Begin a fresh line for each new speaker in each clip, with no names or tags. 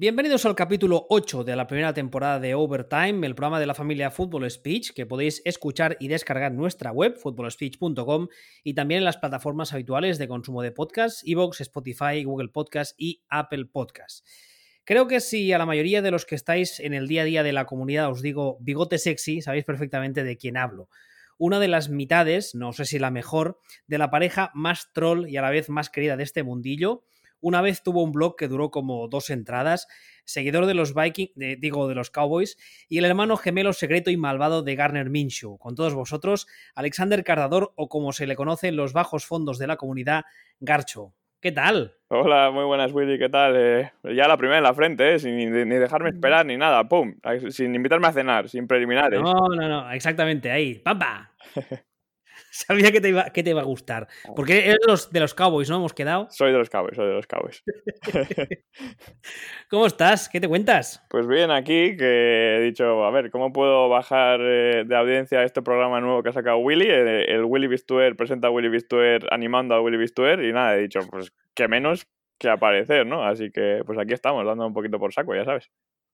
Bienvenidos al capítulo 8 de la primera temporada de Overtime, el programa de la familia Football Speech, que podéis escuchar y descargar en nuestra web, footballspeech.com, y también en las plataformas habituales de consumo de podcasts, Evox, Spotify, Google Podcasts y Apple Podcasts. Creo que si a la mayoría de los que estáis en el día a día de la comunidad os digo bigote sexy, sabéis perfectamente de quién hablo. Una de las mitades, no sé si la mejor, de la pareja más troll y a la vez más querida de este mundillo, una vez tuvo un blog que duró como dos entradas, seguidor de los Vikings, digo, de los Cowboys, y el hermano gemelo secreto y malvado de Garner Minshew. Con todos vosotros, Alexander Cardador, o como se le conoce en los bajos fondos de la comunidad, Garcho. ¿Qué tal?
Hola, muy buenas, Willy, ¿qué tal? Eh, ya la primera en la frente, ¿eh? sin ni, dejarme esperar ni nada, ¡pum! Sin invitarme a cenar, sin preliminares.
No, no, no, exactamente, ahí, ¡pampa! Sabía que te, iba, que te iba a gustar. Porque eres de los, de los Cowboys, ¿no? Hemos quedado.
Soy de los Cowboys, soy de los Cowboys.
¿Cómo estás? ¿Qué te cuentas?
Pues bien, aquí que he dicho, a ver, ¿cómo puedo bajar eh, de audiencia este programa nuevo que ha sacado Willy? Eh, el, Willy Bistuer presenta a Willy Bistuer animando a Willy Bistuer y nada, he dicho, pues que menos que aparecer, ¿no? Así que pues aquí estamos, dando un poquito por saco, ya sabes.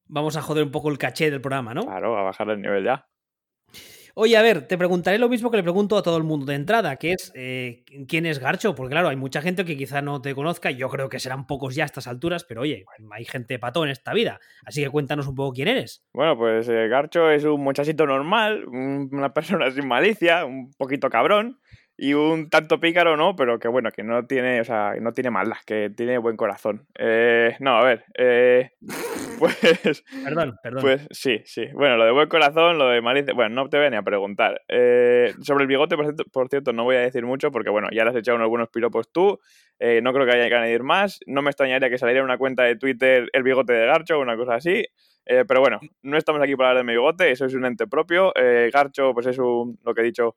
Vamos a joder un poco el caché del programa, ¿no?
Claro, a bajar el nivel ya.
Oye, a ver, te preguntaré lo mismo que le pregunto a todo el mundo de entrada, que es eh, ¿quién es Garcho? Porque claro, hay mucha gente que quizá no te conozca, yo creo que serán pocos ya a estas alturas, pero oye, hay gente pato en esta vida, así que cuéntanos un poco quién eres.
Bueno, pues eh, Garcho es un muchachito normal, una persona sin malicia, un poquito cabrón, y un tanto pícaro, ¿no? Pero que bueno, que no tiene, o sea, no tiene maldad, que tiene buen corazón. Eh, no, a ver, eh, pues...
Perdón, perdón.
Pues sí, sí. Bueno, lo de buen corazón, lo de malicia, bueno, no te voy ni a preguntar. Eh, sobre el bigote, por cierto, no voy a decir mucho porque, bueno, ya le has echado unos buenos piropos tú, eh, no creo que haya que añadir más, no me extrañaría que saliera una cuenta de Twitter el bigote de Garcho o una cosa así. Eh, pero bueno, no estamos aquí para hablar de mi bigote, eso es un ente propio. Eh, Garcho, pues es un, lo que he dicho,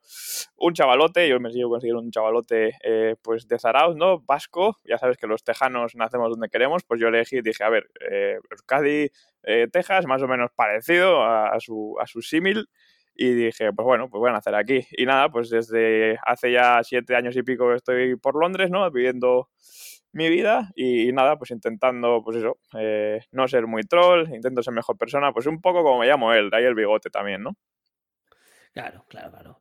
un chavalote. Yo me sigo conseguir un chavalote eh, pues de Zarauz, ¿no? Vasco. Ya sabes que los tejanos nacemos donde queremos. Pues yo elegí y dije, a ver, Euskadi, Texas, más o menos parecido a, su, a su símil. Y dije, pues bueno, pues voy a nacer aquí. Y nada, pues desde hace ya siete años y pico estoy por Londres, ¿no? Viviendo mi vida y, nada, pues intentando, pues eso, eh, no ser muy troll, intento ser mejor persona, pues un poco como me llamo él, ahí el bigote también, ¿no?
Claro, claro, claro.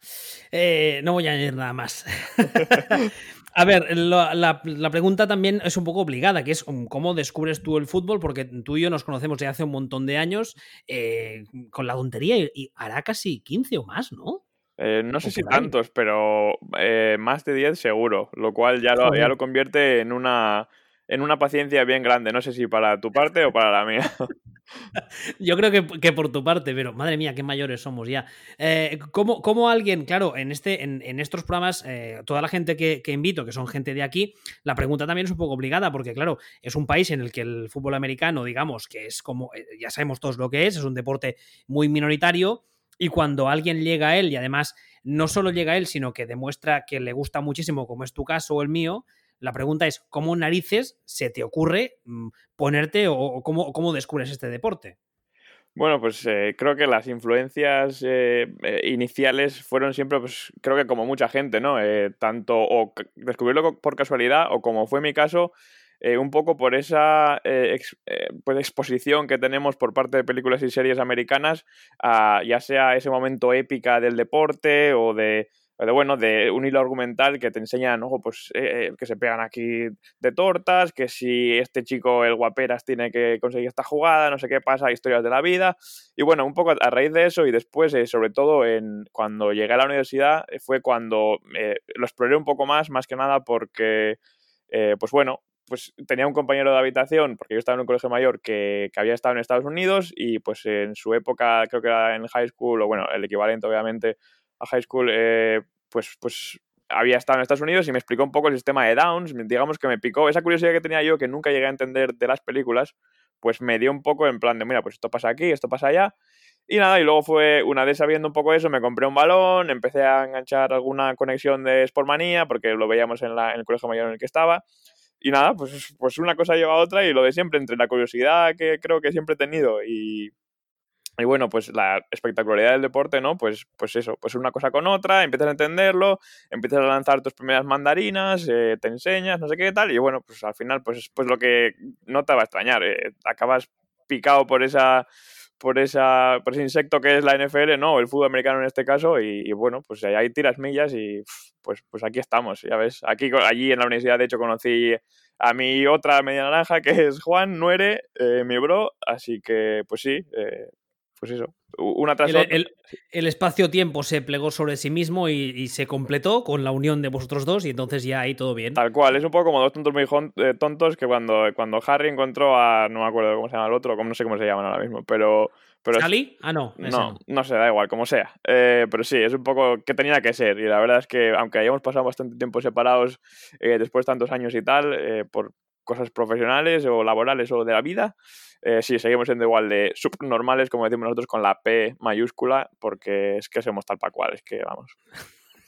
Eh, no voy a añadir nada más. a ver, la, pregunta también es un poco obligada, que es um, cómo descubres tú el fútbol, porque tú y yo nos conocemos desde hace un montón de años eh, con la tontería y hará casi 15 o más, ¿no?
Eh, no sé si tantos, pero eh, más de 10 seguro, lo cual ya lo, ya lo convierte en una, en una paciencia bien grande. No sé si para tu parte o para la mía.
Yo creo que, por tu parte, pero madre mía, qué mayores somos ya. Eh, ¿cómo, alguien, claro, en, este, en, estos programas, toda la gente que, que, invito, que son gente de aquí, la pregunta también es un poco obligada, porque claro, es un país en el que el fútbol americano, digamos, que es como, ya sabemos todos lo que es, es un deporte muy minoritario y cuando alguien llega a él y además no solo llega a él, sino que demuestra que le gusta muchísimo, como es tu caso o el mío, la pregunta es, ¿cómo narices se te ocurre mm, ponerte o, cómo, descubres este deporte?
Bueno, pues eh, creo que las influencias eh, eh, iniciales fueron siempre, pues creo que como mucha gente, ¿no? tanto o descubrirlo por casualidad o como fue mi caso, eh, un poco por esa eh, eh, pues exposición que tenemos por parte de películas y series americanas, a, ya sea ese momento épica del deporte o de, bueno, de un hilo argumental que te enseñan, ojo, pues que se pegan aquí de tortas, que si este chico, el guaperas, tiene que conseguir esta jugada, no sé qué pasa, historias de la vida. Y bueno, un poco a raíz de eso y después, sobre todo en, cuando llegué a la universidad, fue cuando lo exploré un poco más, más que nada porque, pues bueno, pues tenía un compañero de habitación, porque yo estaba en un colegio mayor que, había estado en Estados Unidos y pues en su época, creo que era en high school, o bueno, el equivalente obviamente a high school, eh, pues, pues había estado en Estados Unidos y me explicó un poco el sistema de Downs, digamos que me picó esa curiosidad que tenía yo que nunca llegué a entender de las películas, pues me dio un poco en plan de, mira, pues esto pasa aquí, esto pasa allá. Y nada, y luego fue, una vez sabiendo un poco eso, me compré un balón, empecé a enganchar alguna conexión de Sportmanía, porque lo veíamos en, la, en el colegio mayor en el que estaba. Y nada, pues, pues una cosa lleva a otra y lo de siempre, entre la curiosidad que creo que siempre he tenido y, Y bueno, pues la espectacularidad del deporte, ¿no? Pues, pues eso, pues una cosa con otra, empiezas a entenderlo, empiezas a lanzar tus primeras mandarinas, eh, te enseñas, no sé qué tal, y bueno, pues al final, pues, pues lo que no te va a extrañar, eh, acabas picado por esa por, esa, por ese insecto que es la NFL, ¿no? El fútbol americano en este caso, y, bueno, pues ahí tiras millas y pues, pues aquí estamos, ya ves. Aquí, allí en la universidad, de hecho, conocí a mi otra media naranja, que es Juan Nuere, eh, mi bro, así que pues sí, eh, pues eso, una tras
el, el, espacio-tiempo se plegó sobre sí mismo y, se completó con la unión de vosotros dos y entonces ya ahí todo bien.
Tal cual, es un poco como dos tontos muy eh, tontos que cuando, cuando Harry encontró a, no me acuerdo cómo se llama el otro, no sé cómo se llaman ahora mismo, pero... pero
Ah, no.
No, no, sé, da igual, como sea. Eh, pero sí, es un poco que tenía que ser y la verdad es que aunque hayamos pasado bastante tiempo separados eh, después de tantos años y tal, por cosas profesionales o laborales o de la vida, eh, sí, seguimos siendo igual de subnormales, como decimos nosotros, con la P mayúscula, porque es que somos tal para cual, es que vamos.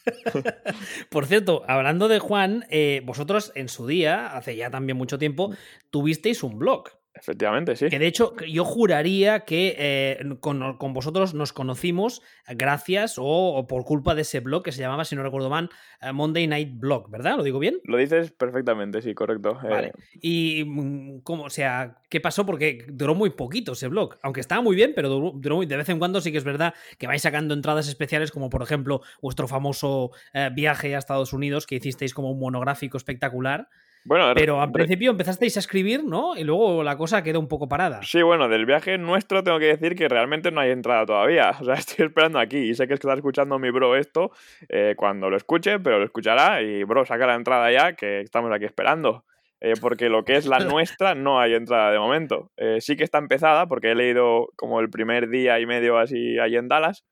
Por cierto, hablando de Juan, eh, vosotros en su día, hace ya también mucho tiempo, tuvisteis un blog.
Efectivamente, sí.
Que de hecho, yo juraría que eh, con, vosotros nos conocimos gracias o, por culpa de ese blog que se llamaba, si no recuerdo mal, eh, Monday Night Blog, ¿verdad? ¿Lo digo bien?
Lo dices perfectamente, sí, correcto.
Eh, vale. Y, mm, ¿cómo, o sea, ¿qué pasó? Porque duró muy poquito ese blog. Aunque estaba muy bien, pero duró, muy, de vez en cuando sí que es verdad que vais sacando entradas especiales, como por ejemplo vuestro famoso viaje a Estados Unidos, que hicisteis como un monográfico espectacular. Bueno, pero al principio empezasteis a escribir, ¿no? Y luego la cosa quedó un poco parada.
Sí, bueno, del viaje nuestro tengo que decir que realmente no hay entrada todavía. O sea, estoy esperando aquí y sé que está escuchando mi bro esto eh, cuando lo escuche, pero lo escuchará y bro, saca la entrada ya que estamos aquí esperando. Eh, porque lo que es la nuestra no hay entrada de momento. Eh, sí que está empezada porque he leído como el primer día y medio así ahí en Dallas,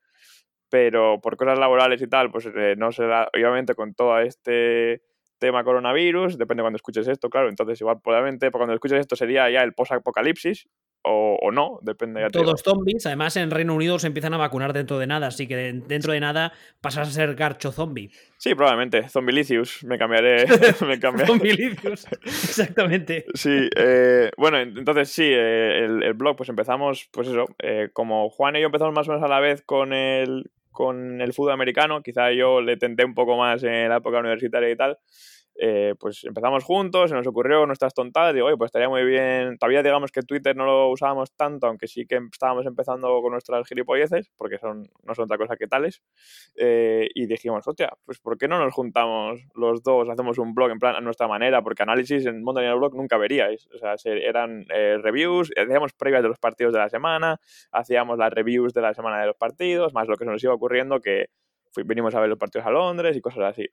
pero por cosas laborales y tal, pues no se da, obviamente con todo este tema coronavirus, depende de cuando escuches esto, claro, entonces igual probablemente cuando escuches esto sería ya el post-apocalipsis o, no, depende. Ya
Todos zombies, además en Reino Unido se empiezan a vacunar dentro de nada, así que dentro de nada pasas a ser garcho zombie.
Sí, probablemente, zombilicius, me cambiaré. me
zombilicius, exactamente.
Sí, eh, bueno, entonces sí, eh, el, blog, pues empezamos, pues eso, eh, como Juan y yo empezamos más o menos a la vez con el, con el fútbol americano, quizá yo le tenté un poco más en la época universitaria y tal, eh, pues empezamos juntos, se nos ocurrió nuestras tontadas, digo, oye, pues estaría muy bien, todavía digamos que Twitter no lo usábamos tanto, aunque sí que estábamos empezando con nuestras gilipolleces, porque son, no son otra cosa que tales, eh, y dijimos, hostia, pues ¿por qué no nos juntamos los dos, hacemos un blog en plan a nuestra manera? Porque análisis en el Blog nunca veríais, o sea, eran eh, reviews, hacíamos previas de los partidos de la semana, hacíamos las reviews de la semana de los partidos, más lo que se nos iba ocurriendo que venimos a ver los partidos a Londres y cosas así.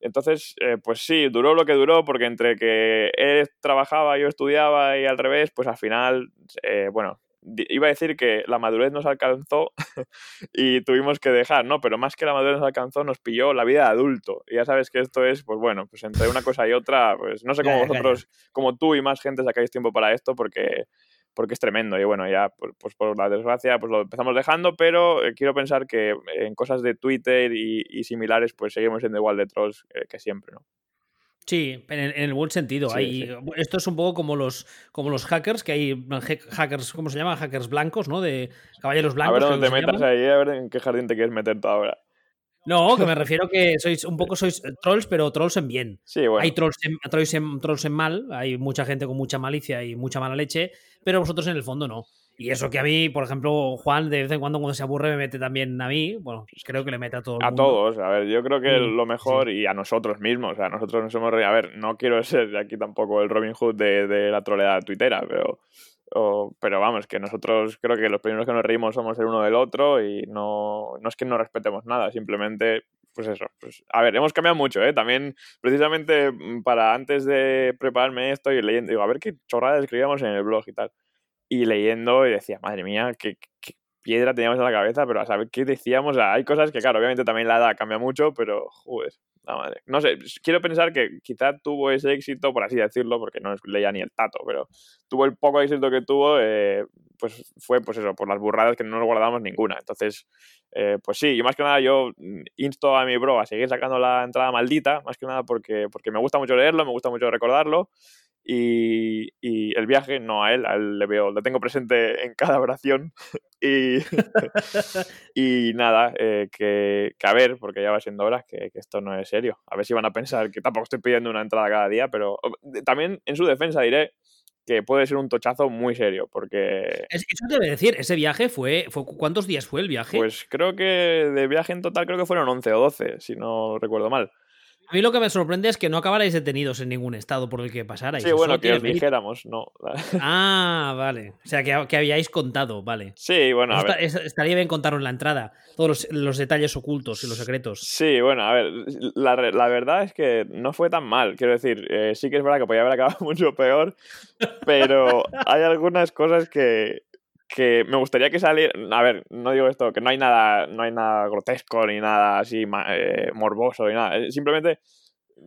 Entonces, eh, pues sí, duró lo que duró, porque entre que él trabajaba, yo estudiaba y al revés, pues al final, eh, bueno, iba a decir que la madurez nos alcanzó y tuvimos que dejar, ¿no? Pero más que la madurez nos alcanzó, nos pilló la vida de adulto. Y ya sabes que esto es, pues bueno, pues entre una cosa y otra, pues no sé cómo vosotros, como tú y más gente sacáis tiempo para esto, porque porque es tremendo. Y bueno, ya pues por la desgracia pues lo empezamos dejando, pero eh, quiero pensar que en cosas de Twitter y, similares pues seguimos siendo igual de trolls que siempre, ¿no?
Sí, en el, buen sentido. Esto es un poco como los, como los hackers, que hay hackers, ¿cómo se llama? Hackers blancos, ¿no? De caballeros blancos.
A ver dónde te metas ahí, a ver en qué jardín te quieres meter tú ahora.
No, que me refiero que sois un poco sois trolls, pero trolls en bien.
Sí, bueno.
Hay trolls en, trolls en, mal, hay mucha gente con mucha malicia y mucha mala leche, pero vosotros en el fondo no. Y eso que a mí, por ejemplo, Juan de vez en cuando cuando se aburre me mete también a mí. Bueno, pues creo que le mete a todos.
A todos, a ver, yo creo que lo mejor y a nosotros mismos, o sea, nosotros nos hemos A ver, no quiero ser aquí tampoco el Robin Hood de, de la troleada tuitera, pero pero vamos, que nosotros creo que los primeros que nos reímos somos el uno del otro y no, no es que no respetemos nada, simplemente, pues eso. Pues, a ver, hemos cambiado mucho, ¿eh? También, precisamente mm, para antes de prepararme esto y leyendo, digo, a ver qué chorrada escribíamos en el blog y tal. Y leyendo y decía, madre mía, qué, piedra teníamos en la cabeza, pero a saber qué decíamos. hay cosas que, claro, obviamente también la edad cambia mucho, pero, joder, la madre. No sé, quiero pensar que quizá tuvo ese éxito, por así decirlo, porque no leía ni el tato, pero tuvo el poco éxito que tuvo, eh, pues fue, pues eso, por las burradas que no nos guardamos ninguna. Entonces, eh, pues sí, y más que nada yo insto a mi bro a seguir sacando la entrada maldita, más que nada porque, porque me gusta mucho leerlo, me gusta mucho recordarlo Y, el viaje, no a él, a él le veo, lo tengo presente en cada oración. y, y nada, eh, que, a ver, porque ya va siendo hora, que, esto no es serio. A ver si van a pensar que tampoco estoy pidiendo una entrada cada día, pero también en su defensa diré que puede ser un tochazo muy serio, porque...
Eso debe decir, ese viaje fue, fue... ¿Cuántos días fue el viaje?
Pues creo que de viaje en total creo que fueron 11 o 12, si no recuerdo mal.
A mí lo que me sorprende es que no acabarais detenidos en ningún estado por el que pasarais.
Sí, bueno, que os dijéramos, no.
Ah, vale. O sea, que, que habíais contado, vale.
Sí, bueno, a ver.
estaría bien contaros la entrada, todos los, detalles ocultos y los secretos.
Sí, bueno, a ver, la, la verdad es que no fue tan mal. Quiero decir, eh, sí que es verdad que podía haber acabado mucho peor, pero hay algunas cosas que, que me gustaría que saliera. A ver, no digo esto, que no hay nada, no hay nada grotesco ni nada así eh, morboso ni nada. Eh, simplemente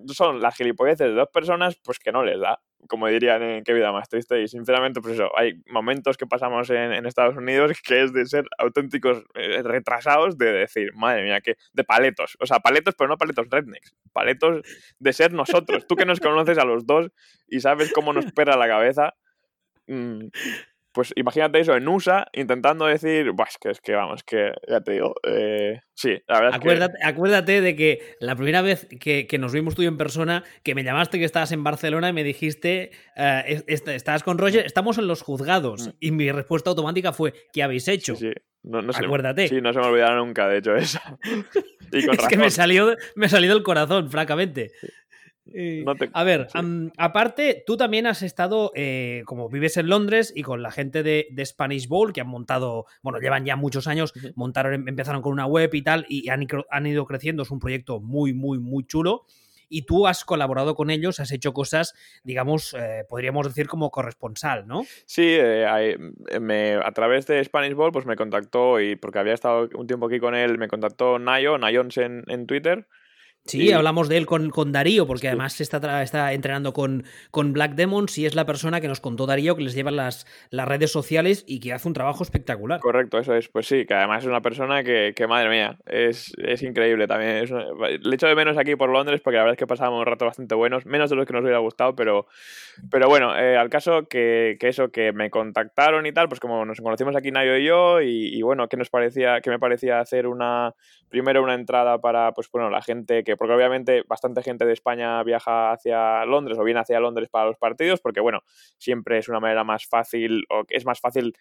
son las gilipolleces de dos personas, pues que no les da. Como dirían en qué vida más triste. Y sinceramente, pues eso, hay momentos que pasamos en, Estados Unidos que es de ser auténticos eh, retrasados, de decir, madre mía, que. de paletos. O sea, paletos, pero no paletos rednecks. Paletos de ser nosotros. Tú que nos conoces a los dos y sabes cómo nos pera la cabeza. Mm, pues imagínate eso en USA intentando decir, que es que vamos, que ya te digo, eh, sí, la verdad
acuérdate, que... Acuérdate de que la primera vez que, nos vimos tú en persona, que me llamaste que estabas en Barcelona y me dijiste, eh, estabas con Roger, estamos en los juzgados. Mm. Y mi respuesta automática fue, ¿qué habéis hecho?
Sí, No,
Acuérdate.
sí, no se me olvidará nunca, de hecho, eso.
es que me salió, me salió del corazón, francamente. A ver, aparte, tú también has estado, eh, como vives en Londres y con la gente de, Spanish Bowl, que han montado, bueno, llevan ya muchos años, montaron, em, empezaron con una web y tal, y han, han ido creciendo, es un proyecto muy, muy, muy chulo. Y tú has colaborado con ellos, has hecho cosas, digamos, eh, podríamos decir como corresponsal, ¿no?
Sí, eh, me, a través de Spanish Ball pues me contactó y porque había estado un tiempo aquí con él, me contactó Nayo, Nayons en, en Twitter
Sí, hablamos de él con, con Darío, porque además está, está entrenando con, con, Black Demons y es la persona que nos contó Darío que les lleva las, las redes sociales y que hace un trabajo espectacular.
Correcto, eso es. Pues sí, que además es una persona que, que madre mía, es, es increíble también. le echo de menos aquí por Londres porque la verdad es que pasábamos un rato bastante buenos, menos de los que nos hubiera gustado, pero, pero bueno, eh, al caso que, que, eso, que me contactaron y tal, pues como nos conocimos aquí Nayo y yo, y, y bueno, que nos parecía, que me parecía hacer una, primero una entrada para, pues bueno, la gente que porque obviamente bastante gente de España viaja hacia Londres o viene hacia Londres para los partidos, porque bueno, siempre es una manera más fácil, o es más fácil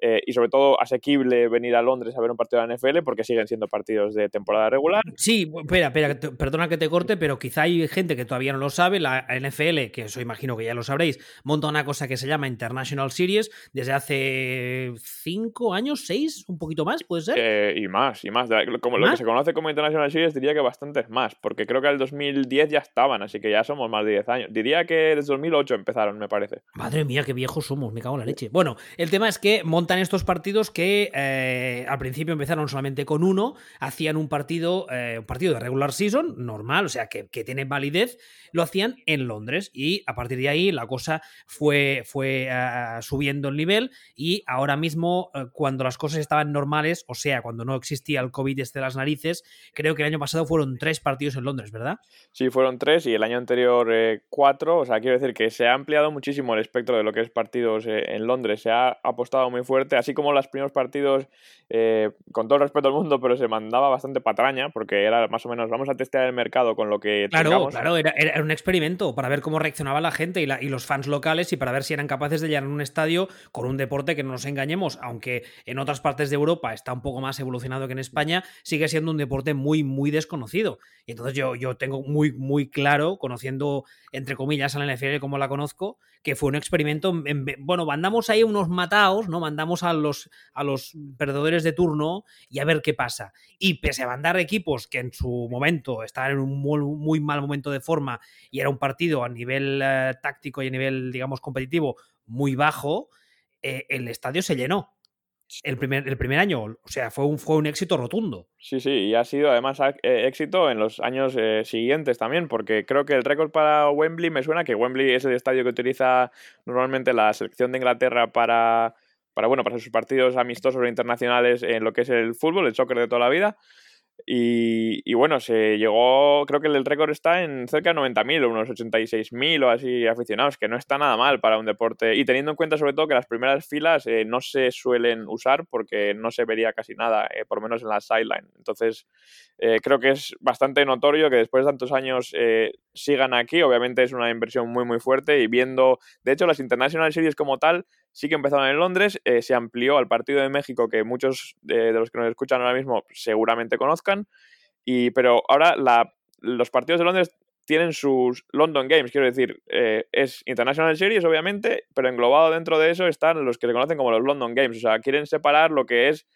eh, y sobre todo asequible venir a Londres a ver un partido de la NFL, porque siguen siendo partidos de temporada regular.
Sí, espera, espera, perdona que te corte, pero quizá hay gente que todavía no lo sabe, la NFL, que eso imagino que ya lo sabréis, monta una cosa que se llama International Series desde hace cinco años, seis, un poquito más, puede ser.
Eh, y más, y más. Como lo que se conoce como International Series diría que bastantes más, porque creo que el 2010 ya estaban, así que ya somos más de 10 años. Diría que desde 2008 empezaron, me parece.
Madre mía, qué viejos somos, me cago en la leche. Bueno, el tema es que montan estos partidos que eh, al principio empezaron solamente con uno, hacían un partido, eh, un partido de regular season, normal, o sea, que, que tiene validez, lo hacían en Londres y a partir de ahí la cosa fue, fue uh, subiendo el nivel y ahora mismo uh, cuando las cosas estaban normales, o sea, cuando no existía el COVID desde las narices, creo que el año pasado fueron tres partidos en Londres, ¿verdad?
Sí, fueron tres y el año anterior eh, cuatro, o sea, quiero decir que se ha ampliado muchísimo el espectro de lo que es partidos eh, en Londres, se ha apostado muy fuerte, así como los primeros partidos, eh, con todo el respeto al mundo, pero se mandaba bastante patraña, porque era más o menos, vamos a testear el mercado con lo que...
Claro, claro, era, era un experimento para ver cómo reaccionaba la gente y, los fans locales y para ver si eran capaces de llenar un estadio con un deporte que no nos engañemos, aunque en otras partes de Europa está un poco más evolucionado que en España, sigue siendo un deporte muy, muy desconocido. Y entonces yo, yo tengo muy, muy claro, conociendo, entre comillas, a la NFL como la conozco, que fue un experimento. bueno, mandamos ahí unos mataos, ¿no? Mandamos a los, a los perdedores de turno y a ver qué pasa. Y pese a mandar equipos que en su momento estaban en un muy, mal momento de forma y era un partido a nivel eh, táctico y a nivel, digamos, competitivo muy bajo, eh, el estadio se llenó el primer, el primer año. O sea, fue un, fue un éxito rotundo.
Sí, sí, y ha sido además eh, éxito en los años eh, siguientes también, porque creo que el récord para Wembley me suena que Wembley es el estadio que utiliza normalmente la selección de Inglaterra para, para, bueno, para sus partidos amistosos o internacionales en lo que es el fútbol, el soccer de toda la vida. Y, bueno, se llegó, creo que el récord está en cerca de 90.000 o unos 86.000 o así aficionados, que no está nada mal para un deporte. Y teniendo en cuenta sobre todo que las primeras filas eh, no se suelen usar porque no se vería casi nada, eh, por lo menos en la sideline. Entonces, eh, creo que es bastante notorio que después de tantos años sigan aquí. Obviamente es una inversión muy, muy fuerte y viendo, de hecho, las International Series como tal sí que empezaron en Londres, se amplió al partido de México que muchos de los que nos escuchan ahora mismo seguramente conozcan y, pero ahora los partidos de Londres tienen sus London Games, quiero decir, eh, es International Series, obviamente, pero englobado dentro de eso están los que se conocen como los London Games. O sea, quieren separar lo que es.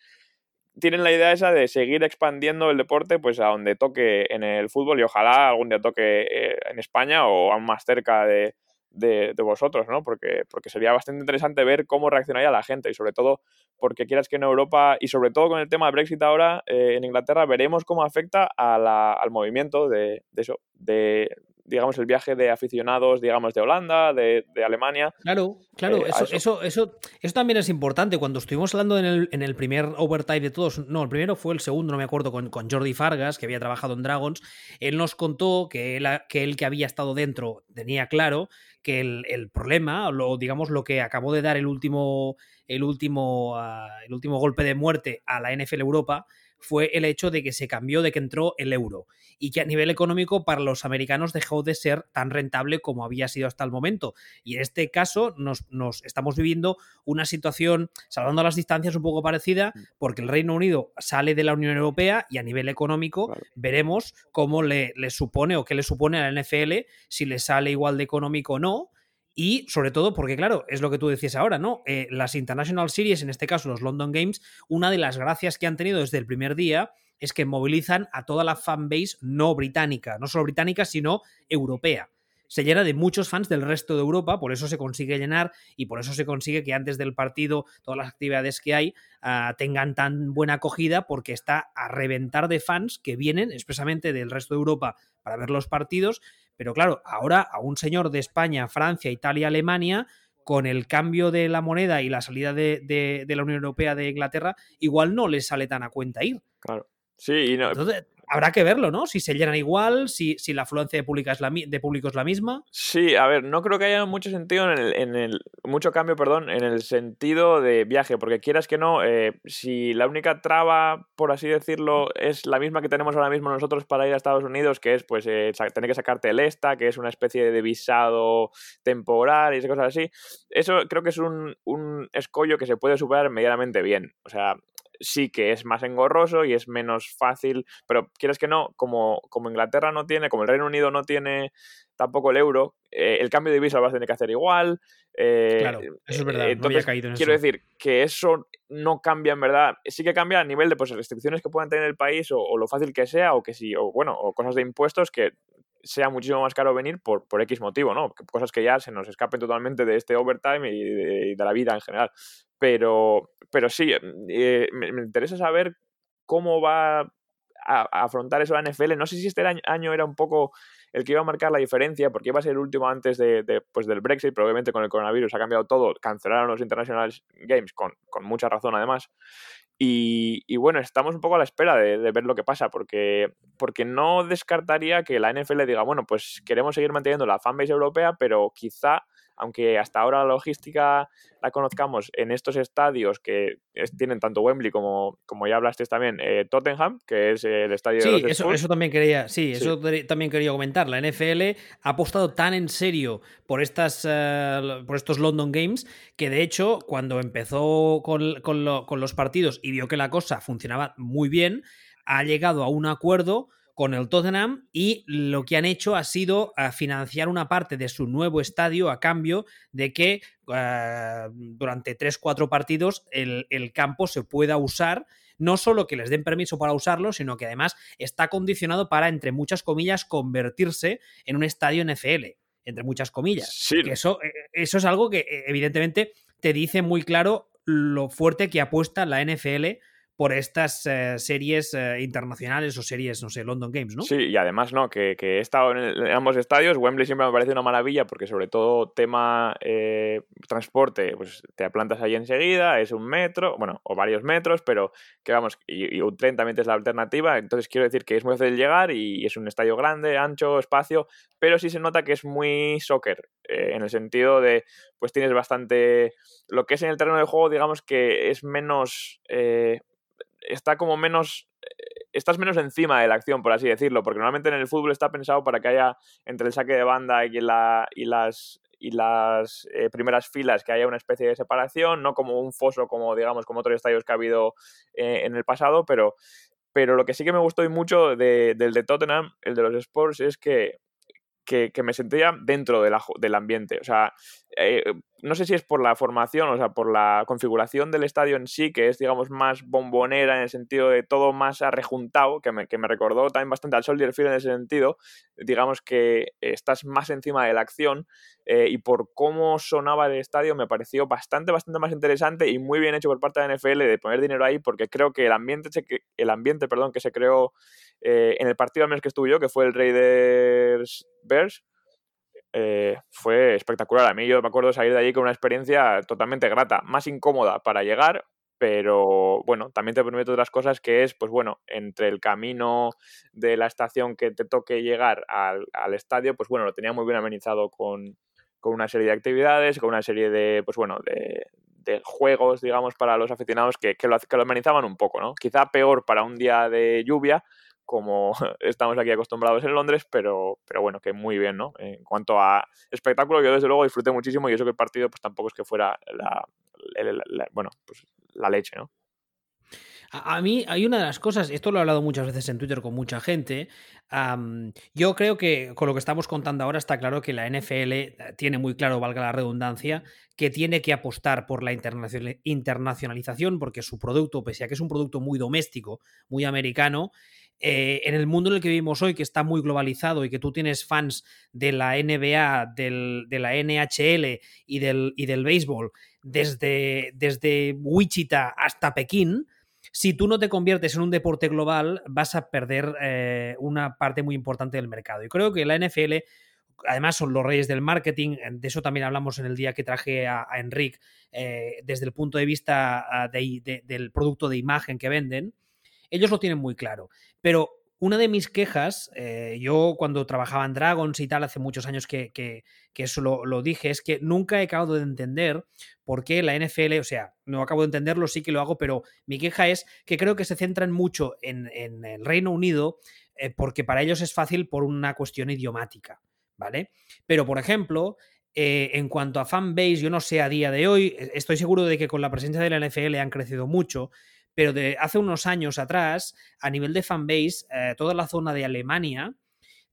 Tienen la idea esa de seguir expandiendo el deporte pues a donde toque en el fútbol y ojalá algún día toque eh, en España o aún más cerca de, de, vosotros, ¿no? Porque, porque sería bastante interesante ver cómo reaccionaría la gente y sobre todo porque quieras que en Europa y sobre todo con el tema de Brexit ahora eh, en Inglaterra veremos cómo afecta al movimiento de, eso, de digamos el viaje de aficionados, digamos de Holanda, de, Alemania.
Claro, claro, eh, eso, eso. eso, eso, también es importante. Cuando estuvimos hablando en el, en el primer overtime de todos, no, el primero fue el segundo, no me acuerdo, con, con Jordi Fargas, que había trabajado en Dragons, él nos contó que él, que él que había estado dentro tenía claro que el, problema, o digamos lo que acabó de dar el último, el último, ah, el último golpe de muerte a la NFL Europa fue el hecho de que se cambió, de que entró el euro y que a nivel económico para los americanos dejó de ser tan rentable como había sido hasta el momento. Y en este caso nos, estamos viviendo una situación, salvando las distancias, un poco parecida, mm. porque el Reino Unido sale de la Unión Europea y a nivel económico veremos cómo le, le supone o qué le supone a la NFL, si le sale igual de económico o no y sobre todo porque, claro, es lo que tú decías ahora, ¿no? Eh, las International Series, en este caso los London Games, una de las gracias que han tenido desde el primer día es que movilizan a toda la fanbase no británica, no solo británica, sino europea. Se llena de muchos fans del resto de Europa, por eso se consigue llenar y por eso se consigue que antes del partido todas las actividades que hay ah, tengan tan buena acogida, porque está a reventar de fans que vienen expresamente del resto de Europa para ver los partidos pero claro, ahora a un señor de España, Francia, Italia, Alemania, con el cambio de la moneda y la salida de, la Unión Europea de Inglaterra, igual no les sale tan a cuenta ir.
Claro. Sí, y no,
Entonces, habrá que verlo, ¿no? Si se llenan igual, si, si la afluencia de, pública es la, de público es la misma.
Sí, a ver, no creo que haya mucho sentido en el, en el mucho cambio, perdón, en el sentido de viaje, porque quieras que no, eh, si la única traba, por así decirlo, es la misma que tenemos ahora mismo nosotros para ir a Estados Unidos, que es pues eh, tener que sacarte el ESTA, que es una especie de visado temporal y esas cosas así, eso creo que es un, un escollo que se puede superar medianamente bien. O sea, sí que es más engorroso y es menos fácil, pero quieres que no, como, como Inglaterra no tiene, como el Reino Unido no tiene tampoco el euro, eh, el cambio de divisa lo vas a tener que hacer igual.
Eh, claro, eso es verdad, no había caído en
quiero decir que eso no cambia en verdad, sí que cambia a nivel de pues, restricciones que puedan tener el país o, lo fácil que sea o que sí, o bueno, o cosas de impuestos que sea muchísimo más caro venir por, por X motivo, ¿no? Cosas que ya se nos escapen totalmente de este overtime y de, de la vida en general. Pero, pero sí, eh, me, interesa saber cómo va a, afrontar eso la NFL. No sé si este año era un poco el que iba a marcar la diferencia, porque iba a ser el último antes de, pues del Brexit, pero obviamente con el coronavirus ha cambiado todo, cancelaron los International Games, con, con mucha razón además. Y, bueno, estamos un poco a la espera de, de, ver lo que pasa, porque, porque no descartaría que la NFL diga, bueno, pues queremos seguir manteniendo la fanbase europea, pero quizá aunque hasta ahora la logística la conozcamos en estos estadios que tienen tanto Wembley como, como ya hablaste también, eh, Tottenham, que es el estadio
sí,
de los
eso, eso también quería, sí, eso también quería comentar. La NFL ha apostado tan en serio por, estas, uh, por estos London Games que de hecho cuando empezó con, con, lo, con los partidos y vio que la cosa funcionaba muy bien, ha llegado a un acuerdo con el Tottenham y lo que han hecho ha sido eh, financiar una parte de su nuevo estadio a cambio de que uh, durante 3-4 partidos el, el, campo se pueda usar. No solo que les den permiso para usarlo, sino que además está condicionado para, entre muchas comillas, convertirse en un estadio NFL. Entre muchas comillas.
Sí.
Que eso, eh, eso es algo que, evidentemente, te dice muy claro lo fuerte que apuesta la NFL por estas eh, series eh, internacionales o series, no sé, London Games, ¿no?
Sí, y además, ¿no? Que, he estado en, ambos estadios. Wembley siempre me parece una maravilla porque, sobre todo, tema eh, transporte, pues te plantas ahí enseguida, es un metro, bueno, o varios metros, pero que vamos, y, un tren también es la alternativa. Entonces, quiero decir que es muy fácil llegar y es un estadio grande, ancho, espacio, pero sí se nota que es muy soccer, en el sentido de, pues tienes bastante. Lo que es en el terreno de juego, digamos que es menos está como menos eh, estás menos encima de la acción, por así decirlo, porque normalmente en el fútbol está pensado para que haya entre el saque de banda y, y las, y las eh, primeras filas que haya una especie de separación, no como un foso, como digamos, como otros estadios que ha habido eh, en el pasado, pero, pero lo que sí que me gustó y mucho del de Tottenham, el de los Sports, es que que, me sentía dentro del ambiente. O sea, eh, no sé si es por la formación, o sea, por la configuración del estadio en sí, que es, digamos, más bombonera en el sentido de todo más arrejuntado, que me, que me recordó también bastante al Soldier Field en ese sentido. Digamos que estás más encima de la acción eh, y por cómo sonaba el estadio me pareció bastante, bastante más interesante y muy bien hecho por parte de la NFL de poner dinero ahí, porque creo que el ambiente, el ambiente perdón, que se creó eh, en el partido al menos que estuve yo, que fue el Raiders Bears, eh, fue espectacular. A mí yo me acuerdo salir de allí con una experiencia totalmente grata, más incómoda para llegar, pero bueno, también te permite otras cosas que es, pues bueno, entre el camino de la estación que te toque llegar al, estadio, pues bueno, lo tenía muy bien amenizado con, una serie de actividades, con una serie de, pues bueno, de, juegos, digamos, para los aficionados que, que, lo, que lo amenizaban un poco, ¿no? Quizá peor para un día de lluvia, como estamos aquí acostumbrados en Londres, pero, pero bueno, que muy bien, ¿no? En cuanto a espectáculo, yo desde luego disfruté muchísimo y eso que el partido pues tampoco es que fuera la, bueno, pues la leche, ¿no?
A, mí hay una de las cosas, esto lo he hablado muchas veces en Twitter con mucha gente, yo creo que con lo que estamos contando ahora está claro que la NFL eh, tiene muy claro, valga la redundancia, que tiene que apostar por la internacionalización porque su producto, pese a que es un producto muy doméstico, muy americano, eh, en el mundo en el que vivimos hoy, que está muy globalizado y que tú tienes fans de la NBA, de la NHL y del, y del béisbol, desde, desde Wichita hasta Pekín, si tú no te conviertes en un deporte global, vas a perder eh, una parte muy importante del mercado. Y creo que la NFL, además son los reyes del marketing, de eso también hablamos en el día que traje a, Enric, eh, desde el punto de vista ah, del producto de imagen que venden, ellos lo tienen muy claro. Pero una de mis quejas, eh, yo cuando trabajaba en Dragons y tal, hace muchos años que, eso lo, dije, es que nunca he acabado de entender por qué la NFL, o sea, no acabo de entenderlo, sí que lo hago, pero mi queja es que creo que se centran mucho en, el Reino Unido eh, porque para ellos es fácil por una cuestión idiomática, ¿vale? Pero, por ejemplo, eh, en cuanto a fanbase, yo no sé a día de hoy, estoy seguro de que con la presencia de la NFL han crecido mucho, pero de hace unos años atrás, a nivel de fanbase, eh, toda la zona de Alemania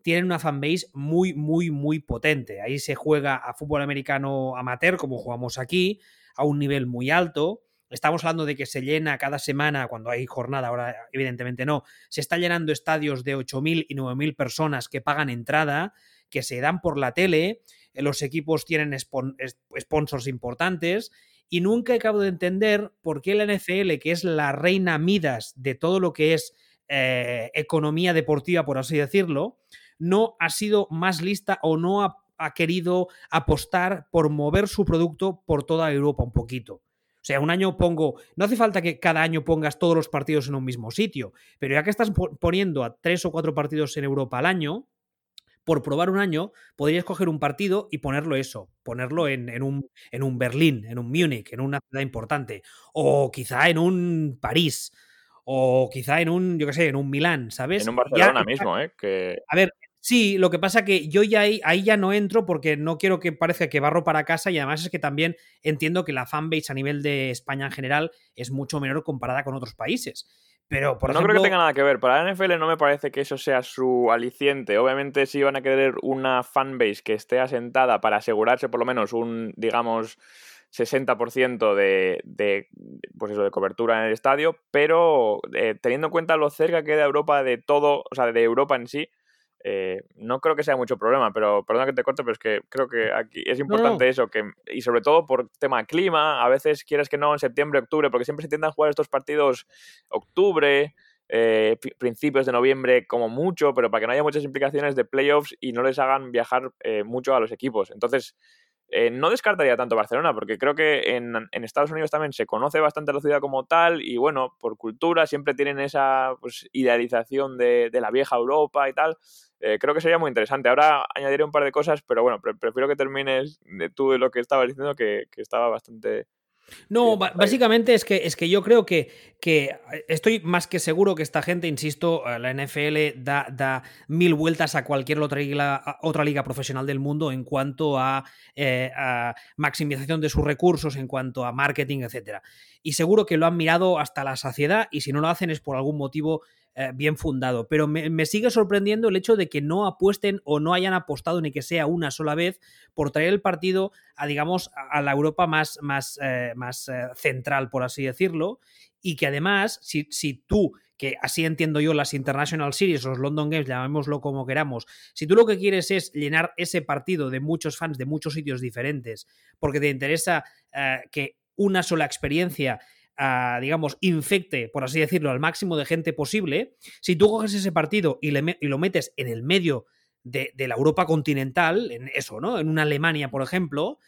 tiene una fanbase muy, muy, muy potente. Ahí se juega a fútbol americano amateur, como jugamos aquí, a un nivel muy alto. Estamos hablando de que se llena cada semana, cuando hay jornada, ahora evidentemente no, se está llenando estadios de 8.000 y 9.000 personas que pagan entrada, que se dan por la tele, eh, los equipos tienen sponsors importantes y nunca acabo de entender por qué la NFL, que es la reina Midas de todo lo que es eh, economía deportiva, por así decirlo, no ha sido más lista o no ha, querido apostar por mover su producto por toda Europa un poquito. O sea, un año pongo, no hace falta que cada año pongas todos los partidos en un mismo sitio, pero ya que estás poniendo a tres o cuatro partidos en Europa al año, por probar un año, podrías coger un partido y ponerlo eso, ponerlo en, un, en un Berlín, en un Múnich, en una ciudad importante, o quizá en un París, o quizá en un, yo qué sé, en un Milán, ¿sabes?
En un Barcelona mismo, ¿eh? Que...
A ver, sí, lo que pasa que yo ya ahí, ahí, ya no entro porque no quiero que parezca que barro para casa y además es que también entiendo que la fanbase a nivel de España en general es mucho menor comparada con otros países. Pero, por
no creo que tenga nada que ver. Para la NFL no me parece que eso sea su aliciente. Obviamente, si van a querer una fanbase que esté asentada para asegurarse por lo menos un, digamos, 60% de, de, pues eso, de cobertura en el estadio, pero eh, teniendo en cuenta lo cerca que queda Europa de todo, o sea, de Europa en sí, eh, no creo que sea mucho problema, pero perdona que te corte, pero es que creo que aquí es importante eso, que, y sobre todo por tema clima, a veces quieres que no en septiembre, octubre, porque siempre se tienden a jugar estos partidos octubre, eh, principios de noviembre como mucho, pero para que no haya muchas implicaciones de playoffs y no les hagan viajar eh, mucho a los equipos. Entonces, eh, no descartaría tanto Barcelona, porque creo que en, Estados Unidos también se conoce bastante la ciudad como tal y bueno, por cultura siempre tienen esa pues, idealización de, la vieja Europa y tal. Eh, creo que sería muy interesante. Ahora añadiré un par de cosas, pero bueno, prefiero que termines de tú de lo que estabas diciendo, que, que estaba bastante,
no, básicamente es que, es que yo creo que, que, estoy más que seguro que esta gente, insisto, eh, la NFL da, da mil vueltas a cualquier otra liga, otra liga profesional del mundo en cuanto eh, a, maximización de sus recursos, en cuanto a marketing, etc. Y seguro que lo han mirado hasta la saciedad y si no lo hacen es por algún motivo eh, bien fundado. Pero me, sigue sorprendiendo el hecho de que no apuesten o no hayan apostado ni que sea una sola vez por traer el partido a, digamos, a la Europa más, más, eh, más eh, central, por así decirlo. Y que además, si, si tú que así entiendo yo las International Series, los London Games, llamémoslo como queramos, si tú lo que quieres es llenar ese partido de muchos fans de muchos sitios diferentes, porque te interesa que una sola experiencia digamos, infecte, por así decirlo, al máximo de gente posible, si tú coges ese partido y, lo metes en el medio de, la Europa continental, en eso, ¿no? En una Alemania, por ejemplo,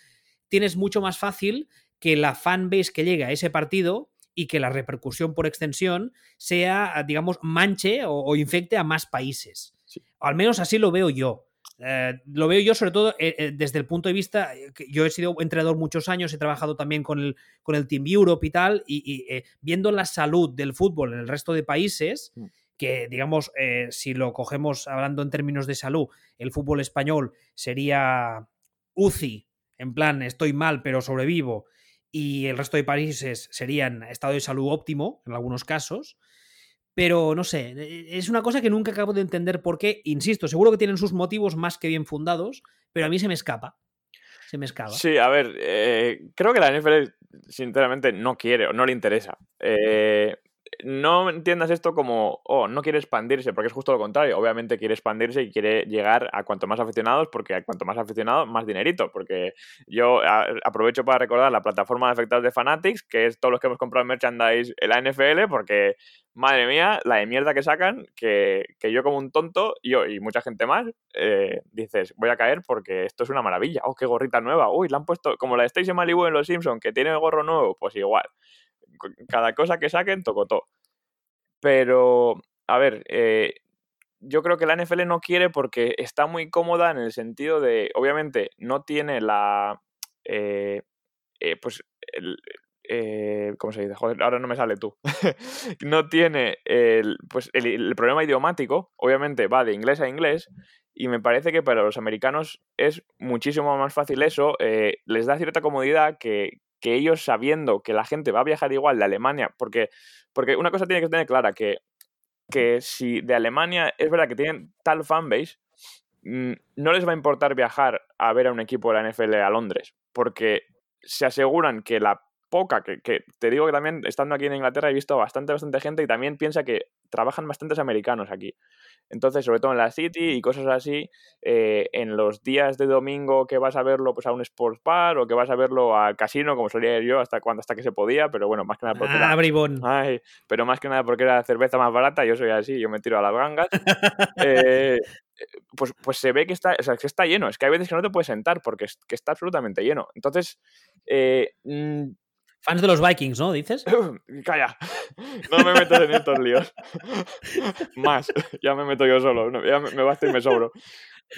tienes mucho más fácil que la fanbase que llega a ese partido y que la repercusión por extensión sea, digamos, manche o, infecte a más países. Al menos así lo veo yo. Eh, lo veo yo sobre todo eh, eh, desde el punto de vista, que yo he sido entrenador muchos años, he trabajado también con el, con el Team Europe y tal, y, viendo la salud del fútbol en el resto de países, mm. que digamos, si lo cogemos hablando en términos de salud, el fútbol español sería UCI, en plan, estoy mal pero sobrevivo, y el resto de países serían estado de salud óptimo en algunos casos. Pero no sé, e, es una cosa que nunca acabo de entender por qué. Insisto, seguro que tienen sus motivos más que bien fundados, pero a mí se me escapa. Se me escapa.
Sí, a ver, eh, creo que la NFL sinceramente no quiere o no le interesa. Eh, no entiendas esto como, oh, no quiere expandirse, porque es justo lo contrario. Obviamente quiere expandirse y quiere llegar a cuanto más aficionados, porque a cuanto más aficionados, más dinerito. Porque yo aprovecho para recordar la plataforma de afectados de Fanatics, que es todos los que hemos comprado merchandise en la NFL, porque, madre mía, la de mierda que sacan, que, yo como un tonto, y mucha gente más, eh, dices, voy a caer porque esto es una maravilla. Oh, qué gorrita nueva. Uy, la han puesto como la de Stacy Malibu en Los Simpsons, que tiene el gorro nuevo, pues igual cada cosa que saquen, tocotó. Pero, a ver, eh, yo creo que la NFL no quiere porque está muy cómoda en el sentido de, obviamente, no tiene la... Eh, eh, pues, el, ¿cómo se dice? Joder, ahora no me sale tú. no tiene el, pues el, problema idiomático, obviamente va de inglés a inglés, y me parece que para los americanos es muchísimo más fácil eso, les da cierta comodidad que, que ellos sabiendo que la gente va a viajar igual de Alemania, porque, porque una cosa tiene que tener clara, que, que si de Alemania es verdad que tienen tal fanbase, mm, no les va a importar viajar a ver a un equipo de la NFL a Londres, porque se aseguran que la poca, que, que, te digo que también estando aquí en Inglaterra he visto bastante, bastante gente y también piensa que trabajan bastantes americanos aquí. Entonces, sobre todo en la City y cosas así, eh, en los días de domingo que vas a verlo pues, a un sports bar o que vas a verlo al casino, como solía ir yo hasta cuando hasta que se podía, pero bueno, más que nada porque
ah,
era, pero más que nada porque era cerveza más barata, yo soy así, yo me tiro a las gangas. Eh, pues, pues se ve que está, o sea, que está lleno. Es que hay veces que no te puedes sentar porque que está absolutamente lleno. Entonces, eh, mm,
Fans de los Vikings, ¿no? ¿Dices?
Calla. No me metas en estos líos. Más. Ya me meto yo solo. ya me, basta y me sobro.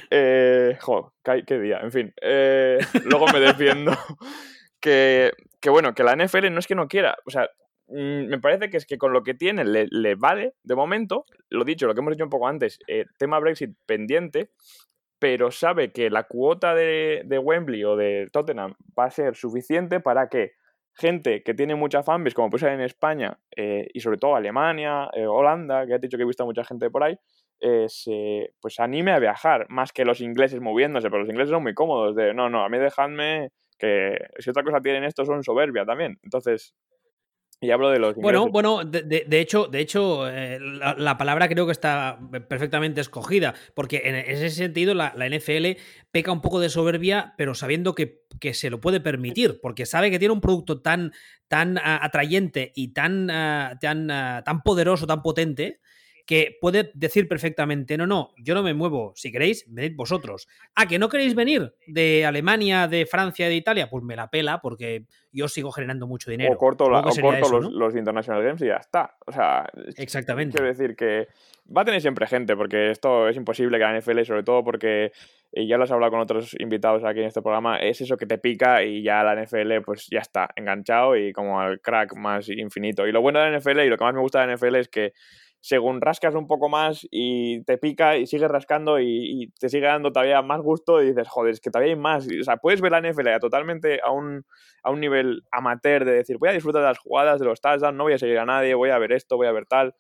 Eh, jo, qué día. En fin. Eh, luego me defiendo. Que, que, bueno, que la NFL no es que no quiera. O sea, mm, me parece que es que con lo que tiene le, vale de momento. Lo dicho, lo que hemos dicho un poco antes. Eh, tema Brexit pendiente pero sabe que la cuota de, de, Wembley o de Tottenham va a ser suficiente para que gente que tiene mucha fanbase, como puede ser en España, eh, y sobre todo Alemania, eh, Holanda, que ha dicho que he visto a mucha gente por ahí, eh, se, pues anime a viajar, más que los ingleses moviéndose, pero los ingleses son muy cómodos de, no, no, a mí dejadme que si otra cosa tienen esto son soberbia también. Entonces, Y hablo de los.
Bueno, bueno, de, hecho, de hecho eh, la, palabra creo que está perfectamente escogida, porque en ese sentido la, NFL peca un poco de soberbia, pero sabiendo que, que, se lo puede permitir, porque sabe que tiene un producto tan, tan ah, atrayente y tan, ah, tan, ah, tan poderoso, tan potente, que puede decir perfectamente, no, no, yo no me muevo, si queréis, venid vosotros. Ah, que no queréis venir de Alemania, de Francia, de Italia, pues me la pela porque yo sigo generando mucho dinero.
O corto, los, International Games y ya está. O sea,
exactamente.
Quiero decir que va a tener siempre gente, porque esto es imposible que la NFL, sobre todo porque y ya lo has hablado con otros invitados aquí en este programa, es eso que te pica y ya la NFL pues ya está enganchado y como al crack más infinito. Y lo bueno de la NFL y lo que más me gusta de la NFL es que según rascas un poco más y te pica y sigues rascando y, te sigue dando todavía más gusto y dices, joder, es que todavía hay más. O sea, puedes ver la NFL totalmente a un, a un nivel amateur de decir, voy a disfrutar de las jugadas, de los touchdowns, no voy a seguir a nadie, voy a ver esto, voy a ver tal.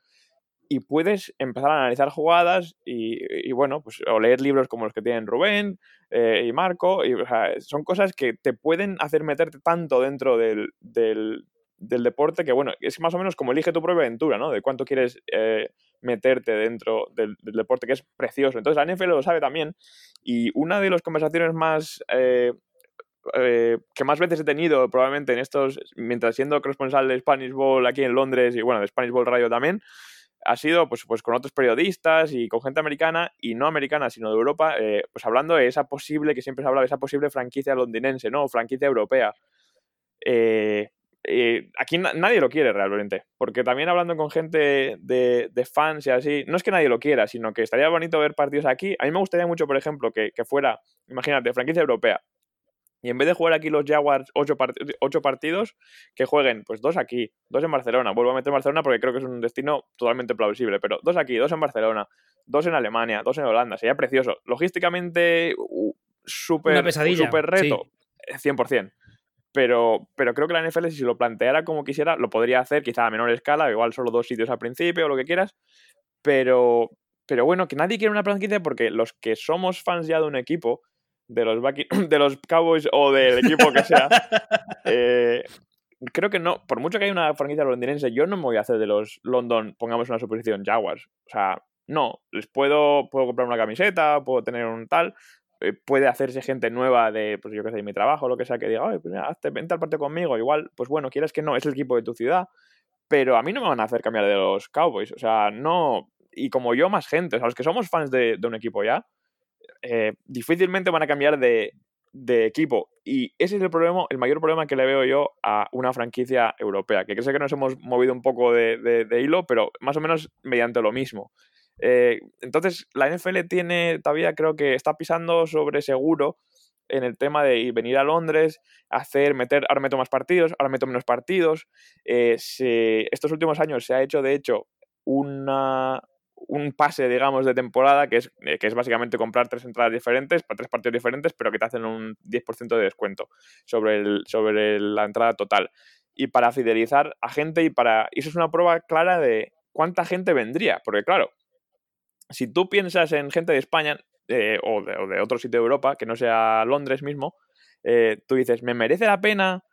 Y puedes empezar a analizar jugadas y, bueno, pues o leer libros como los que tienen Rubén eh, y Marco. Y, son cosas que te pueden hacer meterte tanto dentro del, del deporte que, bueno, es más o menos como elige tu propia aventura, ¿no? De cuánto quieres eh, meterte dentro del, deporte, que es precioso. Entonces, la NFL lo sabe también. Y una de las conversaciones más. Eh, eh, que más veces he tenido probablemente en estos, mientras siendo corresponsal de Spanish Bowl aquí en Londres y bueno, de Spanish Bowl Radio también, ha sido pues, pues con otros periodistas y con gente americana y no americana, sino de Europa, pues hablando de esa posible, que siempre se habla de esa posible franquicia londinense, ¿no? O franquicia europea. Eh, eh, aquí nadie lo quiere realmente, porque también hablando con gente de, fans y así, no es que nadie lo quiera, sino que estaría bonito ver partidos aquí. A mí me gustaría mucho, por ejemplo, que, fuera, imagínate, franquicia europea, y en vez de jugar aquí los Jaguars ocho, partidos, que jueguen pues dos aquí, dos en Barcelona. Vuelvo a meter Barcelona porque creo que es un destino totalmente plausible, pero dos aquí, dos en Barcelona, dos en Alemania, dos en Holanda. Sería precioso. Logísticamente, uh, súper reto, 100% pero, pero creo que la NFL, si se lo planteara como quisiera, lo podría hacer, quizá a menor escala, igual solo dos sitios al principio o lo que quieras, pero, pero bueno, que nadie quiere una franquicia porque los que somos fans ya de un equipo, de los, de los Cowboys o del equipo que sea, eh, creo que no, por mucho que haya una franquicia londinense, yo no me voy a hacer de los London, pongamos una suposición, Jaguars. O sea, no, les puedo, puedo comprar una camiseta, puedo tener un tal, puede hacerse gente nueva de, pues yo qué sé, de mi trabajo, lo que sea, que diga, Ay, pues hazte, vente al parte conmigo. Igual, pues bueno, quieres que no, es el equipo de tu ciudad, pero a mí no me van a hacer cambiar de los Cowboys. O sea, no. Y como yo, más gente, o sea, los que somos fans de, un equipo ya, eh, difícilmente van a cambiar de, equipo. Y ese es el problema, el mayor problema que le veo yo a una franquicia europea. Que sé que nos hemos movido un poco de, hilo, pero más o menos mediante lo mismo. Eh, entonces, la NFL tiene todavía, creo que está pisando sobre seguro en el tema de venir a Londres, hacer, meter, ahora meto más partidos, ahora meto menos partidos. Eh, estos últimos años se ha hecho, de hecho, una, un pase, digamos, de temporada, que es, eh, que es básicamente comprar tres entradas diferentes para tres partidos diferentes, pero que te hacen un 10% de descuento sobre, el, sobre la entrada total. Y para fidelizar a gente y para... Y eso es una prueba clara de cuánta gente vendría, porque claro, si tú piensas en gente de España eh, o, de, otro sitio de Europa, que no sea Londres mismo, eh, tú dices, ¿me merece la pena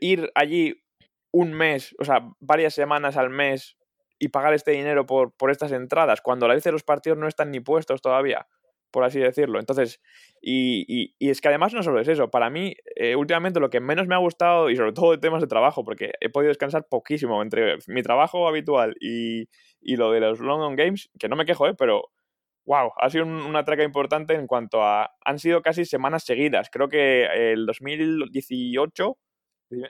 ir allí un mes, o sea, varias semanas al mes y pagar este dinero por, por estas entradas, cuando la vez los partidos no están ni puestos todavía? Por así decirlo. Entonces, y, es que además no solo es eso, para mí eh, últimamente lo que menos me ha gustado, y sobre todo de temas de trabajo, porque he podido descansar poquísimo entre mi trabajo habitual y, lo de los London Games, que no me quejo, ¿eh? pero wow, ha sido una traca importante en cuanto a, han sido casi semanas seguidas, creo que el 2018,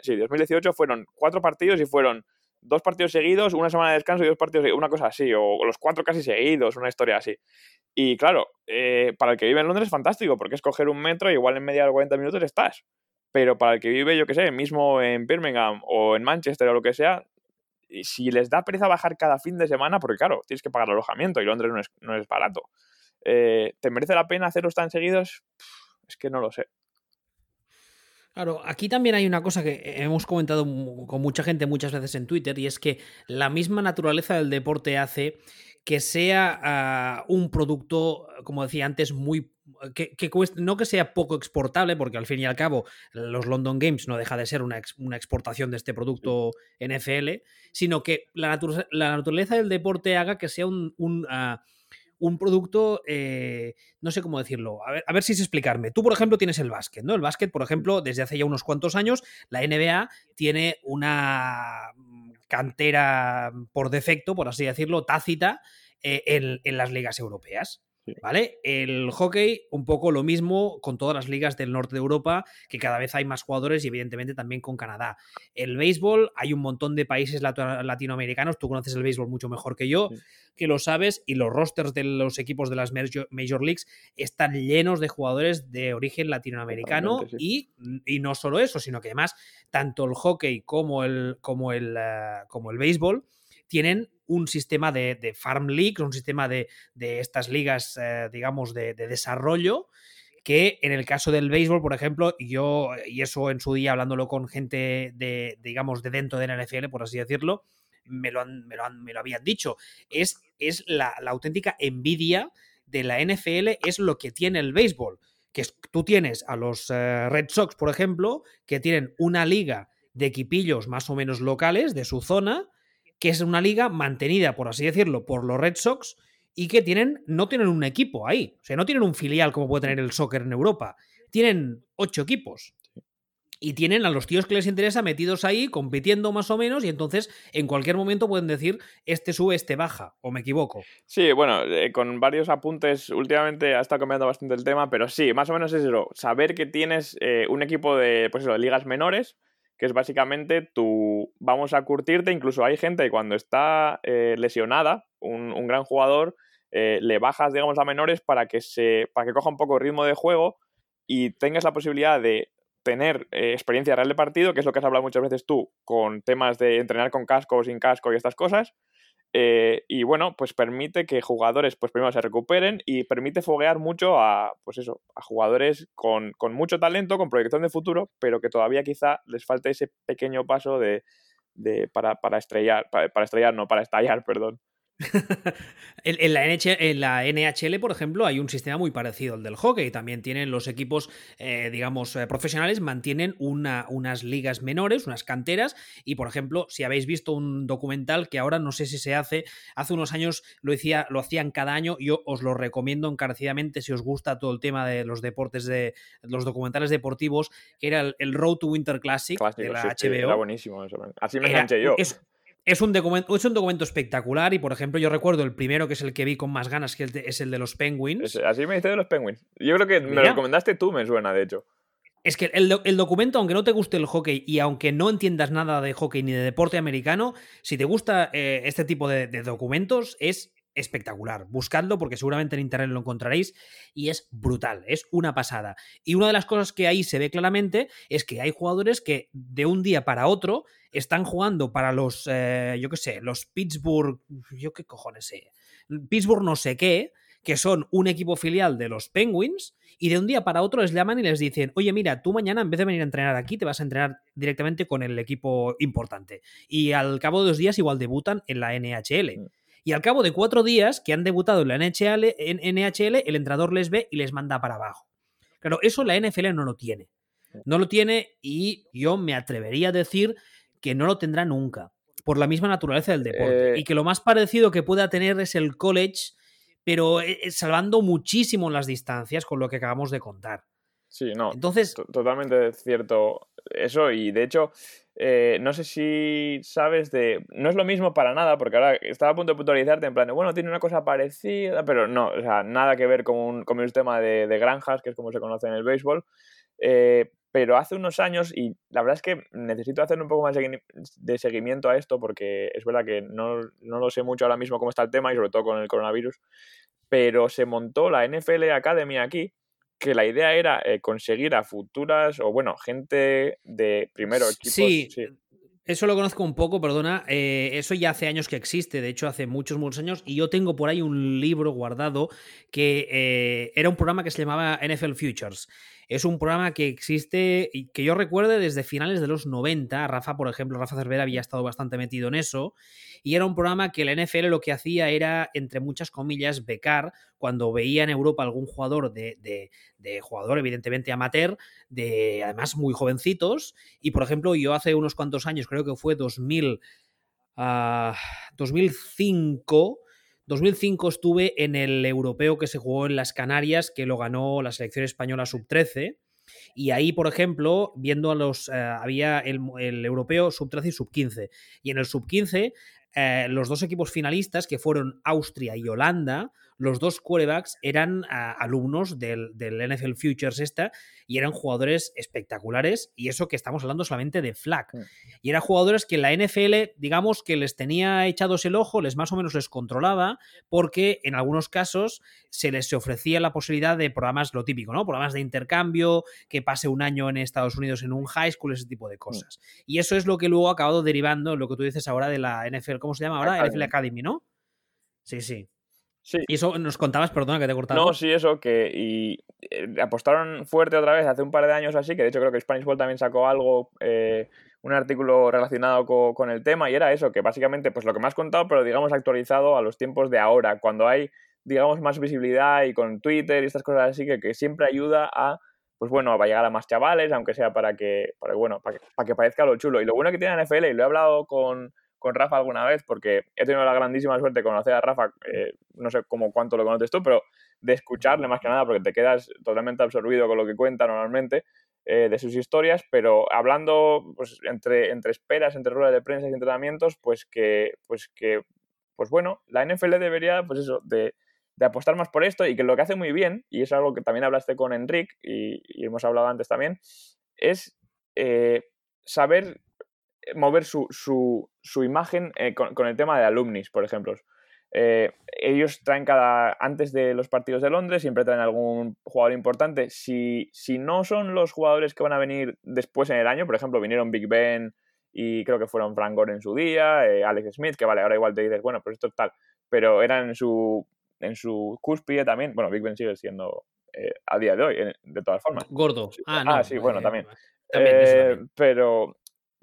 sí, 2018 fueron cuatro partidos y fueron dos partidos seguidos, una semana de descanso y dos partidos, una cosa así, o los cuatro casi seguidos, una historia así. Y claro, eh, para el que vive en Londres es fantástico, porque es coger un metro y igual en media de 40 minutos estás. Pero para el que vive, yo qué sé, mismo en Birmingham o en Manchester o lo que sea, si les da pereza bajar cada fin de semana, porque claro, tienes que pagar el alojamiento y Londres no es, no es barato, eh, ¿te merece la pena hacerlos tan seguidos? Es que no lo sé.
Claro, aquí también hay una cosa que hemos comentado con mucha gente muchas veces en Twitter y es que la misma naturaleza del deporte hace que sea ah, un producto, como decía antes, muy que, no que sea poco exportable, porque al fin y al cabo los London Games no deja de ser una, exportación de este producto NFL, sino que la, naturaleza del deporte haga que sea un, un, ah, producto, eh, no sé cómo decirlo, a ver, a ver si es explicarme. Tú, por ejemplo, tienes el básquet, ¿no? El básquet, por ejemplo, desde hace ya unos cuantos años, la NBA tiene una cantera por defecto, por así decirlo, tácita eh, en las ligas europeas. ¿Vale? El hockey, un poco lo mismo con todas las ligas del norte de Europa, que cada vez hay más jugadores y evidentemente también con Canadá. El béisbol, hay un montón de países latinoamericanos, tú conoces el béisbol mucho mejor que yo, que lo sabes, y los rosters de los equipos de las Major, Leagues están llenos de jugadores de origen latinoamericano y, y, no solo eso, sino que además tanto el hockey como el, como el, eh, como el béisbol tienen un sistema de, farm leagues, un sistema de, estas ligas, eh, digamos, de, desarrollo, que en el caso del béisbol, por ejemplo, yo, y eso en su día hablándolo con gente de, digamos, de dentro de la NFL, por así decirlo, me lo, me lo, habían dicho, es, es la, auténtica envidia de la NFL, es lo que tiene el béisbol, que tú tienes a los eh, Red Sox, por ejemplo, que tienen una liga de equipillos más o menos locales de su zona, que es una liga mantenida, por así decirlo, por los Red Sox y que tienen, no tienen un equipo ahí. O sea, no tienen un filial como puede tener el soccer en Europa. Tienen ocho equipos. Y tienen a los tíos que les interesa metidos ahí, compitiendo más o menos, y entonces en cualquier momento pueden decir, este sube, este baja, o me equivoco.
Sí, bueno, eh, con varios apuntes, últimamente ha estado cambiando bastante el tema, pero sí, más o menos es eso, saber que tienes eh, un equipo de, pues eso, de ligas menores, que es básicamente tu vamos a curtirte, incluso hay gente que cuando está eh, lesionada, un, gran jugador, eh, le bajas, digamos, a menores para que, se, para que coja un poco el ritmo de juego y tengas la posibilidad de tener eh, experiencia real de partido, que es lo que has hablado muchas veces tú, con temas de entrenar con casco o sin casco y estas cosas, eh, y bueno, pues permite que jugadores, pues primero se recuperen y permite foguear mucho a, pues eso, a jugadores con, mucho talento, con proyección de futuro, pero que todavía quizá les falte ese pequeño paso de, para, para estrellar, para, para estrellar, no, para estallar, perdón.
en, la en, la NHL, por ejemplo, hay un sistema muy parecido al del hockey. También tienen los equipos, eh, digamos, eh, profesionales, mantienen una, unas ligas menores, unas canteras. Y, por ejemplo, si habéis visto un documental que ahora no sé si se hace, hace unos años lo, decía, lo hacían cada año. Yo os lo recomiendo encarecidamente si os gusta todo el tema de los deportes, de los documentales deportivos, que era el, Road to Winter Classic, de la HBO.
era buenísimo eso. Así me enganché yo.
Es un, documento, es un documento espectacular y, por ejemplo, yo recuerdo el primero, que es el que vi con más ganas, que es el de los Penguins.
así me dice de los Penguins. Yo creo que me lo recomendaste tú, me suena, de hecho.
Es que el, documento, aunque no te guste el hockey y aunque no entiendas nada de hockey ni de deporte americano, si te gusta eh, este tipo de, de documentos, es espectacular. Buscadlo porque seguramente en internet lo encontraréis y es brutal, es una pasada. Y una de las cosas que ahí se ve claramente es que hay jugadores que de un día para otro están jugando para los, eh, yo qué sé, los Pittsburgh, yo qué cojones sé, Pittsburgh no sé qué, que son un equipo filial de los Penguins, y de un día para otro les llaman y les dicen, oye, mira, tú mañana en vez de venir a entrenar aquí, te vas a entrenar directamente con el equipo importante. Y al cabo de dos días igual debutan en la NHL. Y al cabo de cuatro días que han debutado en la NHL, en NHL, el entrenador les ve y les manda para abajo. Claro, eso la NFL no lo tiene. No lo tiene y yo me atrevería a decir que no lo tendrá nunca, por la misma naturaleza del deporte. Eh, y que lo más parecido que pueda tener es el college, pero eh, eh, salvando muchísimo las distancias con lo que acabamos de contar.
Sí, no. Entonces. Totalmente cierto eso, y de hecho, no sé si sabes de. No es lo mismo para nada, porque ahora estaba a punto de puntualizarte en plan de, bueno, tiene una cosa parecida, pero no, o sea, nada que ver con, un, con el tema de, de, granjas, que es como se conoce en el béisbol. Eh, pero hace unos años, y la verdad es que necesito hacer un poco más de seguimiento a esto, porque es verdad que no, lo sé mucho ahora mismo cómo está el tema, y sobre todo con el coronavirus, pero se montó la NFL Academy aquí, que la idea era eh, conseguir a futuras, o bueno, gente de primero equipos.
Sí, Eso lo conozco un poco, perdona. Eh, eso ya hace años que existe, de hecho hace muchos, muchos años. Y yo tengo por ahí un libro guardado que era un programa que se llamaba NFL Futures. Es un programa que existe y que yo recuerde desde finales de los 90. Rafa, por ejemplo, Rafa Cervera había estado bastante metido en eso. Y era un programa que la NFL lo que hacía era, entre muchas comillas, becar cuando veía en Europa algún jugador de, jugador, evidentemente amateur, de además muy jovencitos. Y por ejemplo, yo hace unos cuantos años, creo que fue 2000, 2005 2005 estuve en el europeo que se jugó en las Canarias, que lo ganó la selección española sub-13. Y ahí, por ejemplo, viendo a los. Eh, había el, europeo sub-13 y sub-15. Y en el sub-15, eh, los dos equipos finalistas, que fueron Austria y Holanda, los dos quarterbacks eran ah, alumnos del, NFL Futures esta y eran jugadores espectaculares y eso que estamos hablando solamente de flag. Mm. Y eran jugadores que la NFL, digamos que les tenía echados el ojo, les más o menos les controlaba porque en algunos casos se les ofrecía la posibilidad de programas, lo típico, ¿no? Programas de intercambio, que pase un año en Estados Unidos en un high school, ese tipo de mm. cosas. Y eso es lo que luego ha acabado derivando en lo que tú dices ahora de la NFL, ¿cómo se llama ahora? NFL Academy, ¿no? Sí, sí. Y eso nos contabas, perdona que te he cortado.
No, sí, eso, que y eh, apostaron fuerte otra vez hace un par de años así, que de hecho creo que Spanish Ball también sacó algo, eh, un artículo relacionado con, el tema, y era eso, que básicamente, pues lo que me has contado, pero digamos actualizado a los tiempos de ahora, cuando hay, digamos, más visibilidad y con Twitter y estas cosas así, que, que siempre ayuda a pues bueno, va a llegar a más chavales, aunque sea para que, para, bueno, para que, para que parezca lo chulo. Y lo bueno que tiene la NFL, y lo he hablado con, con Rafa alguna vez, porque he tenido la grandísima suerte de conocer a Rafa, eh, no sé cómo cuánto lo conoces tú, pero de escucharle más que nada, porque te quedas totalmente absorbido con lo que cuenta normalmente eh, de sus historias, pero hablando pues, entre, entre esperas, entre ruedas de prensa y entrenamientos, pues que, pues que, pues bueno, la NFL debería, pues eso, de, de apostar más por esto y que lo que hace muy bien, y es algo que también hablaste con Enric y, hemos hablado antes también, es eh, saber mover su, su, su imagen eh, con, el tema de alumnis, por ejemplo. Eh, ellos traen cada. Antes de los partidos de Londres, siempre traen algún jugador importante. Si, si no son los jugadores que van a venir después en el año, por ejemplo, vinieron Big Ben y creo que fueron Frank Gore en su día, eh, Alex Smith, que vale, ahora igual te dices, bueno, pues esto es tal. Pero eran en su, en su cúspide también. Bueno, Big Ben sigue siendo a día de hoy, de todas formas.
Gordo.
Ah, ah sí, bueno, también. también pero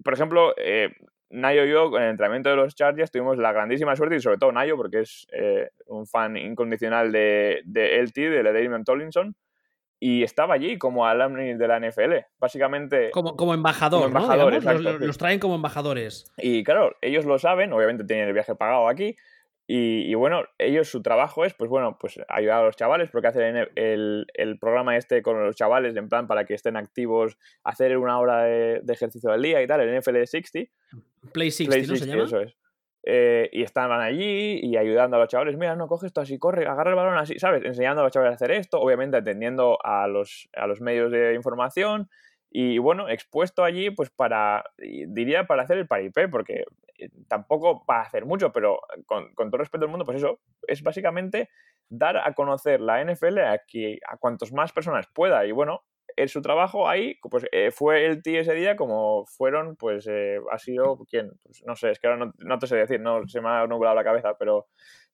por ejemplo, eh, Nayo y yo, en el entrenamiento de los Chargers, tuvimos la grandísima suerte, y sobre todo Nayo, porque es eh, un fan incondicional de, de LT, de Damon Tollinson, y estaba allí como alumni de la NFL, básicamente.
Como, como embajador, ¿no? los, traen como embajadores.
Y claro, ellos lo saben, obviamente tienen el viaje pagado aquí, y, bueno, ellos su trabajo es, pues bueno, pues ayudar a los chavales, porque hacen el, el, programa este con los chavales, en plan para que estén activos, hacer una hora de, ejercicio al día y tal, el NFL 60.
Play 60, ¿no se llama?
Eso es. Eh, y estaban allí y ayudando a los chavales, mira, no, coge esto así, corre, agarra el balón así, ¿sabes? Enseñando a los chavales a hacer esto, obviamente atendiendo a los, a los medios de información y bueno, expuesto allí pues para, diría para hacer el paripé, porque eh, tampoco va a hacer mucho, pero con, todo respeto al mundo, pues eso, es básicamente dar a conocer la NFL a, que, a cuantos más personas pueda. Y bueno, en su trabajo ahí, pues eh, fue el tío ese día como fueron, pues eh, ha sido, ¿quién? Pues, no sé, es que ahora no, te sé decir, no se me ha nublado la cabeza, pero,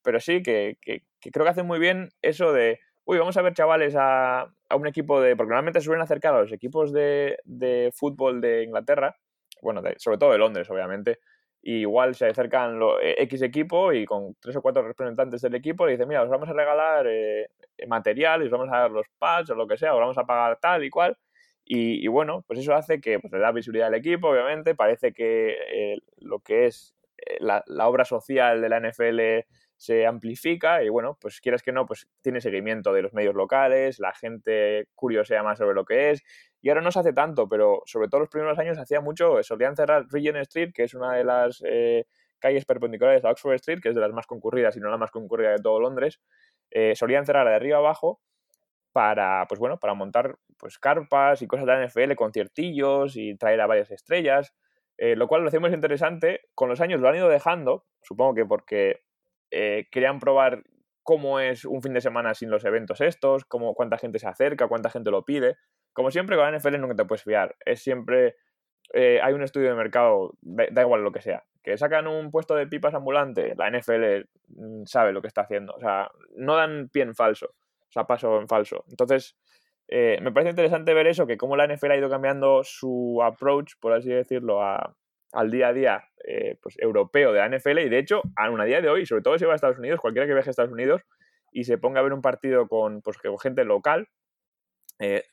pero sí que, creo que hace muy bien eso de, uy, vamos a ver chavales a, a un equipo de, porque normalmente suelen acercar a los equipos de, de fútbol de Inglaterra, bueno, sobre todo de Londres, obviamente, igual se acercan lo, eh, X equipo y con tres o cuatro representantes del equipo le dicen, mira, os vamos a regalar eh, material y os vamos a dar los pads o lo que sea, os vamos a pagar tal y cual. Y, bueno, pues eso hace que pues, le da visibilidad al equipo, obviamente. Parece que eh, lo que es la, la, obra social de la NFL se amplifica y bueno, pues quieras que no, pues tiene seguimiento de los medios locales, la gente curiosea más sobre lo que es y ahora no se hace tanto, pero sobre todo los primeros años hacía mucho, solían cerrar Regent Street, que es una de las eh, calles perpendiculares a Oxford Street, que es de las más concurridas y no la más concurrida de todo Londres, eh, solían cerrar de arriba abajo para, pues bueno, para montar pues carpas y cosas de la NFL, conciertillos y traer a varias estrellas, eh, lo cual lo hacemos interesante. Con los años lo han ido dejando, supongo que porque querían probar cómo es un fin de semana sin los eventos estos, cómo, cuánta gente se acerca, cuánta gente lo pide. Como siempre, con la NFL nunca te puedes fiar. Es siempre. Eh, hay un estudio de mercado, da, igual lo que sea. Que sacan un puesto de pipas ambulante, la NFL mm, sabe lo que está haciendo. O sea, no dan pie en falso. O sea, paso en falso. Entonces, eh, me parece interesante ver eso, que cómo la NFL ha ido cambiando su approach, por así decirlo, al día a día eh, pues, europeo de la NFL y de hecho, a un día de hoy, sobre todo si va a Estados Unidos, cualquiera que viaje a Estados Unidos y se ponga a ver un partido con, pues, con gente local, eh,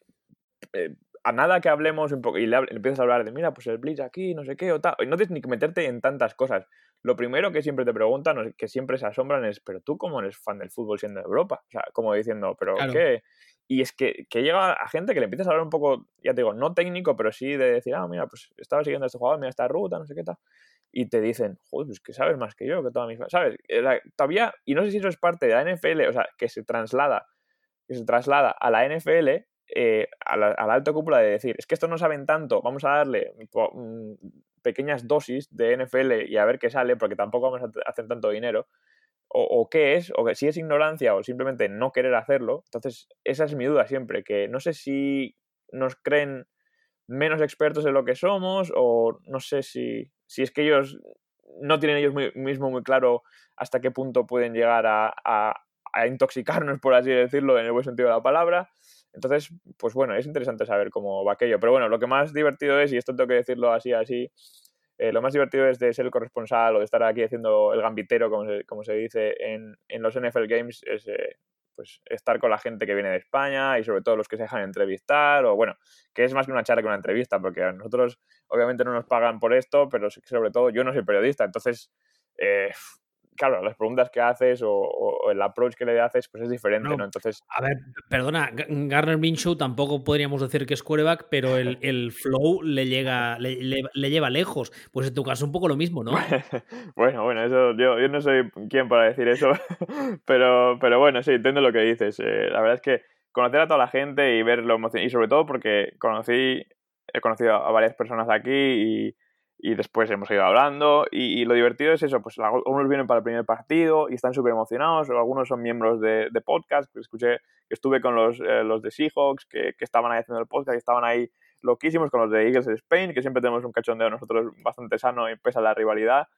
a nada que hablemos un poco y le, empiezas a hablar de, mira, pues el Blitz aquí, no sé qué, o tal, y no tienes ni que meterte en tantas cosas. Lo primero que siempre te preguntan, que siempre se asombran, es, pero tú cómo eres fan del fútbol siendo de Europa? O sea, como diciendo, pero ¿qué? Y es que, que, llega a gente que le empiezas a hablar un poco, ya te digo, no técnico, pero sí de decir, ah, mira, pues estaba siguiendo a este jugador, mira esta ruta, no sé qué tal. Y te dicen, joder, pues que sabes más que yo, que toda mi... ¿Sabes? Todavía, y no sé si eso es parte de la NFL, o sea, que se traslada, que se traslada a la NFL, eh, a, la, alta cúpula de decir, es que esto no saben tanto, vamos a darle mm, pequeñas dosis de NFL y a ver qué sale, porque tampoco vamos a hacer tanto dinero o, qué es, o que si es ignorancia o simplemente no querer hacerlo. Entonces, esa es mi duda siempre, que no sé si nos creen menos expertos de lo que somos o no sé si, si es que ellos no tienen ellos mismo muy claro hasta qué punto pueden llegar a, a, intoxicarnos, por así decirlo, en el buen sentido de la palabra. Entonces, pues bueno, es interesante saber cómo va aquello. Pero bueno, lo que más divertido es, y esto tengo que decirlo así, así, eh, lo más divertido es de ser el corresponsal o de estar aquí haciendo el gambitero, como se, como se dice en, en, los NFL Games, es eh, pues estar con la gente que viene de España y sobre todo los que se dejan entrevistar, o bueno, que es más que una charla que una entrevista, porque a nosotros obviamente no nos pagan por esto, pero sobre todo yo no soy periodista, entonces eh, claro, las preguntas que haces o, el approach que le haces, pues es diferente, ¿no? Entonces.
A ver, perdona, Garner Minshew tampoco podríamos decir que es quarterback, pero el, el flow le llega, le, le, lleva lejos. Pues en tu caso un poco lo mismo, ¿no?
bueno, bueno, eso yo, yo no soy quien para decir eso, pero, pero bueno, sí, entiendo lo que dices. Eh, la verdad es que conocer a toda la gente y ver lo emocionante, y sobre todo porque conocí, he conocido a varias personas aquí y y después hemos ido hablando y, lo divertido es eso, pues algunos vienen para el primer partido y están súper emocionados, o algunos son miembros de, podcast, que escuché que estuve con los, eh, los de Seahawks, que, que, estaban ahí haciendo el podcast, que estaban ahí loquísimos con los de Eagles de Spain, que siempre tenemos un cachondeo nosotros bastante sano y pesa la rivalidad.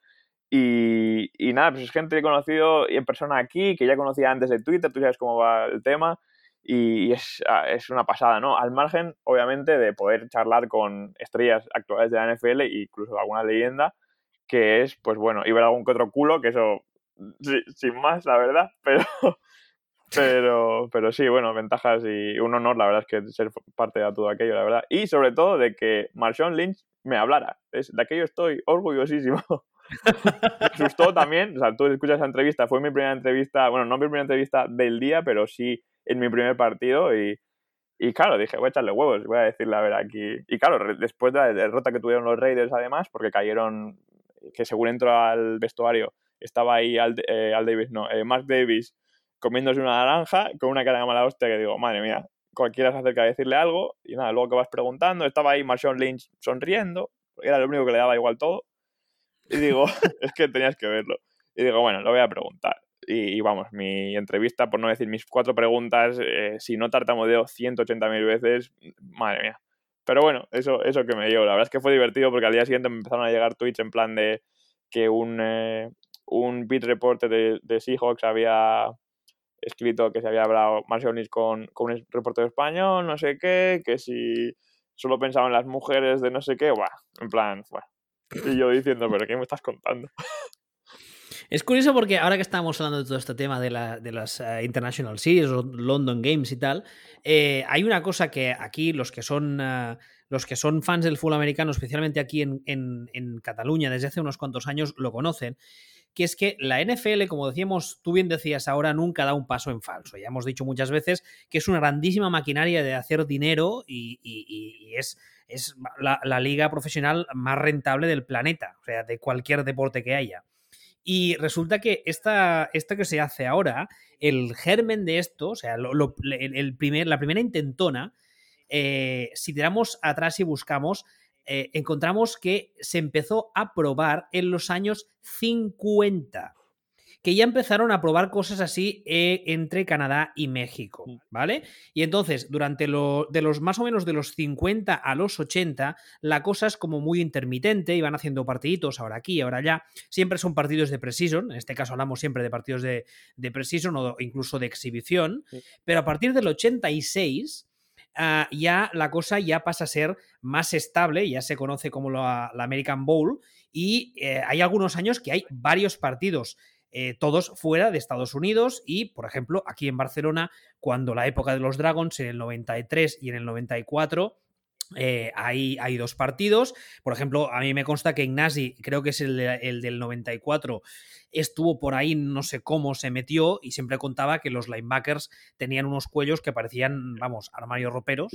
Y, y nada, pues es gente que he conocido en persona aquí, que ya conocía antes de Twitter, tú sabes cómo va el tema, y ah, es, una pasada, ¿no? Al margen, obviamente, de poder charlar con estrellas actuales de la NFL e incluso alguna leyenda, que es, pues bueno, y ver algún que otro culo, que eso, sin más, la verdad, pero, pero, pero sí, bueno, ventajas y un honor, la verdad, es que ser parte de todo aquello, la verdad. Y sobre todo de que Marshawn Lynch me hablara, es, de aquello estoy orgullosísimo. me asustó también, o sea, tú escuchas esa entrevista, fue mi primera entrevista, bueno, no mi primera entrevista del día, pero sí en mi primer partido y, y claro, dije, voy a echarle huevos, voy a decirle, a ver, aquí. Y claro, después de la derrota que tuvieron los Raiders, además, porque cayeron, que según entró al vestuario, estaba ahí Al, eh, Al Davis, no, eh, Mark Davis comiéndose una naranja con una cara de mala hostia que digo, madre mía, cualquiera se acerca a decirle algo y nada, luego que vas preguntando, estaba ahí Marshawn Lynch sonriendo, era lo único que le daba igual todo. Y digo, es que tenías que verlo. Y digo, bueno, lo voy a preguntar. Y, vamos, mi entrevista, por no decir mis cuatro preguntas, eh, si no tartamudeo 180.000 veces, madre mía. Pero bueno, eso, eso que me dio. La verdad es que fue divertido porque al día siguiente me empezaron a llegar tweets en plan de que un, eh, un beat reporter de, de, Seahawks había escrito que se había hablado Marcial con, con un reportero español, no sé qué, que si solo pensaba en las mujeres de no sé qué, buah, en plan, bueno. Y yo diciendo, pero ¿qué me estás contando?
Es curioso porque ahora que estamos hablando de todo este tema de, las eh, International Series London Games y tal, eh, hay una cosa que aquí los que son... Eh, los que son fans del fútbol americano, especialmente aquí en, en, Cataluña desde hace unos cuantos años, lo conocen, que es que la NFL, como decíamos, tú bien decías ahora, nunca da un paso en falso. Ya hemos dicho muchas veces que es una grandísima maquinaria de hacer dinero y, es, es la, la, liga profesional más rentable del planeta, o sea, de cualquier deporte que haya. Y resulta que esta, esto que se hace ahora, el germen de esto, o sea, el primer, la primera intentona, eh, si tiramos atrás y buscamos, eh, encontramos que se empezó a probar en los años 50 que ya empezaron a probar cosas así eh, entre Canadá y México, mm. ¿vale? Y entonces, durante lo, de los más o menos de los 50 a los 80, la cosa es como muy intermitente, iban haciendo partiditos, ahora aquí, ahora allá, siempre son partidos de precision, en este caso hablamos siempre de partidos de, de precision o incluso de exhibición, pero a partir del 86 ah, ya la cosa ya pasa a ser más estable, ya se conoce como la, American Bowl, y eh, hay algunos años que hay varios partidos. Eh, todos fuera de Estados Unidos y, por ejemplo, aquí en Barcelona, cuando la época de los Dragons en el 93 y en el 94 eh, hay, hay, dos partidos. Por ejemplo, a mí me consta que Ignasi, creo que es el, el, del 94, estuvo por ahí, no sé cómo se metió y siempre contaba que los linebackers tenían unos cuellos que parecían, vamos, armarios roperos.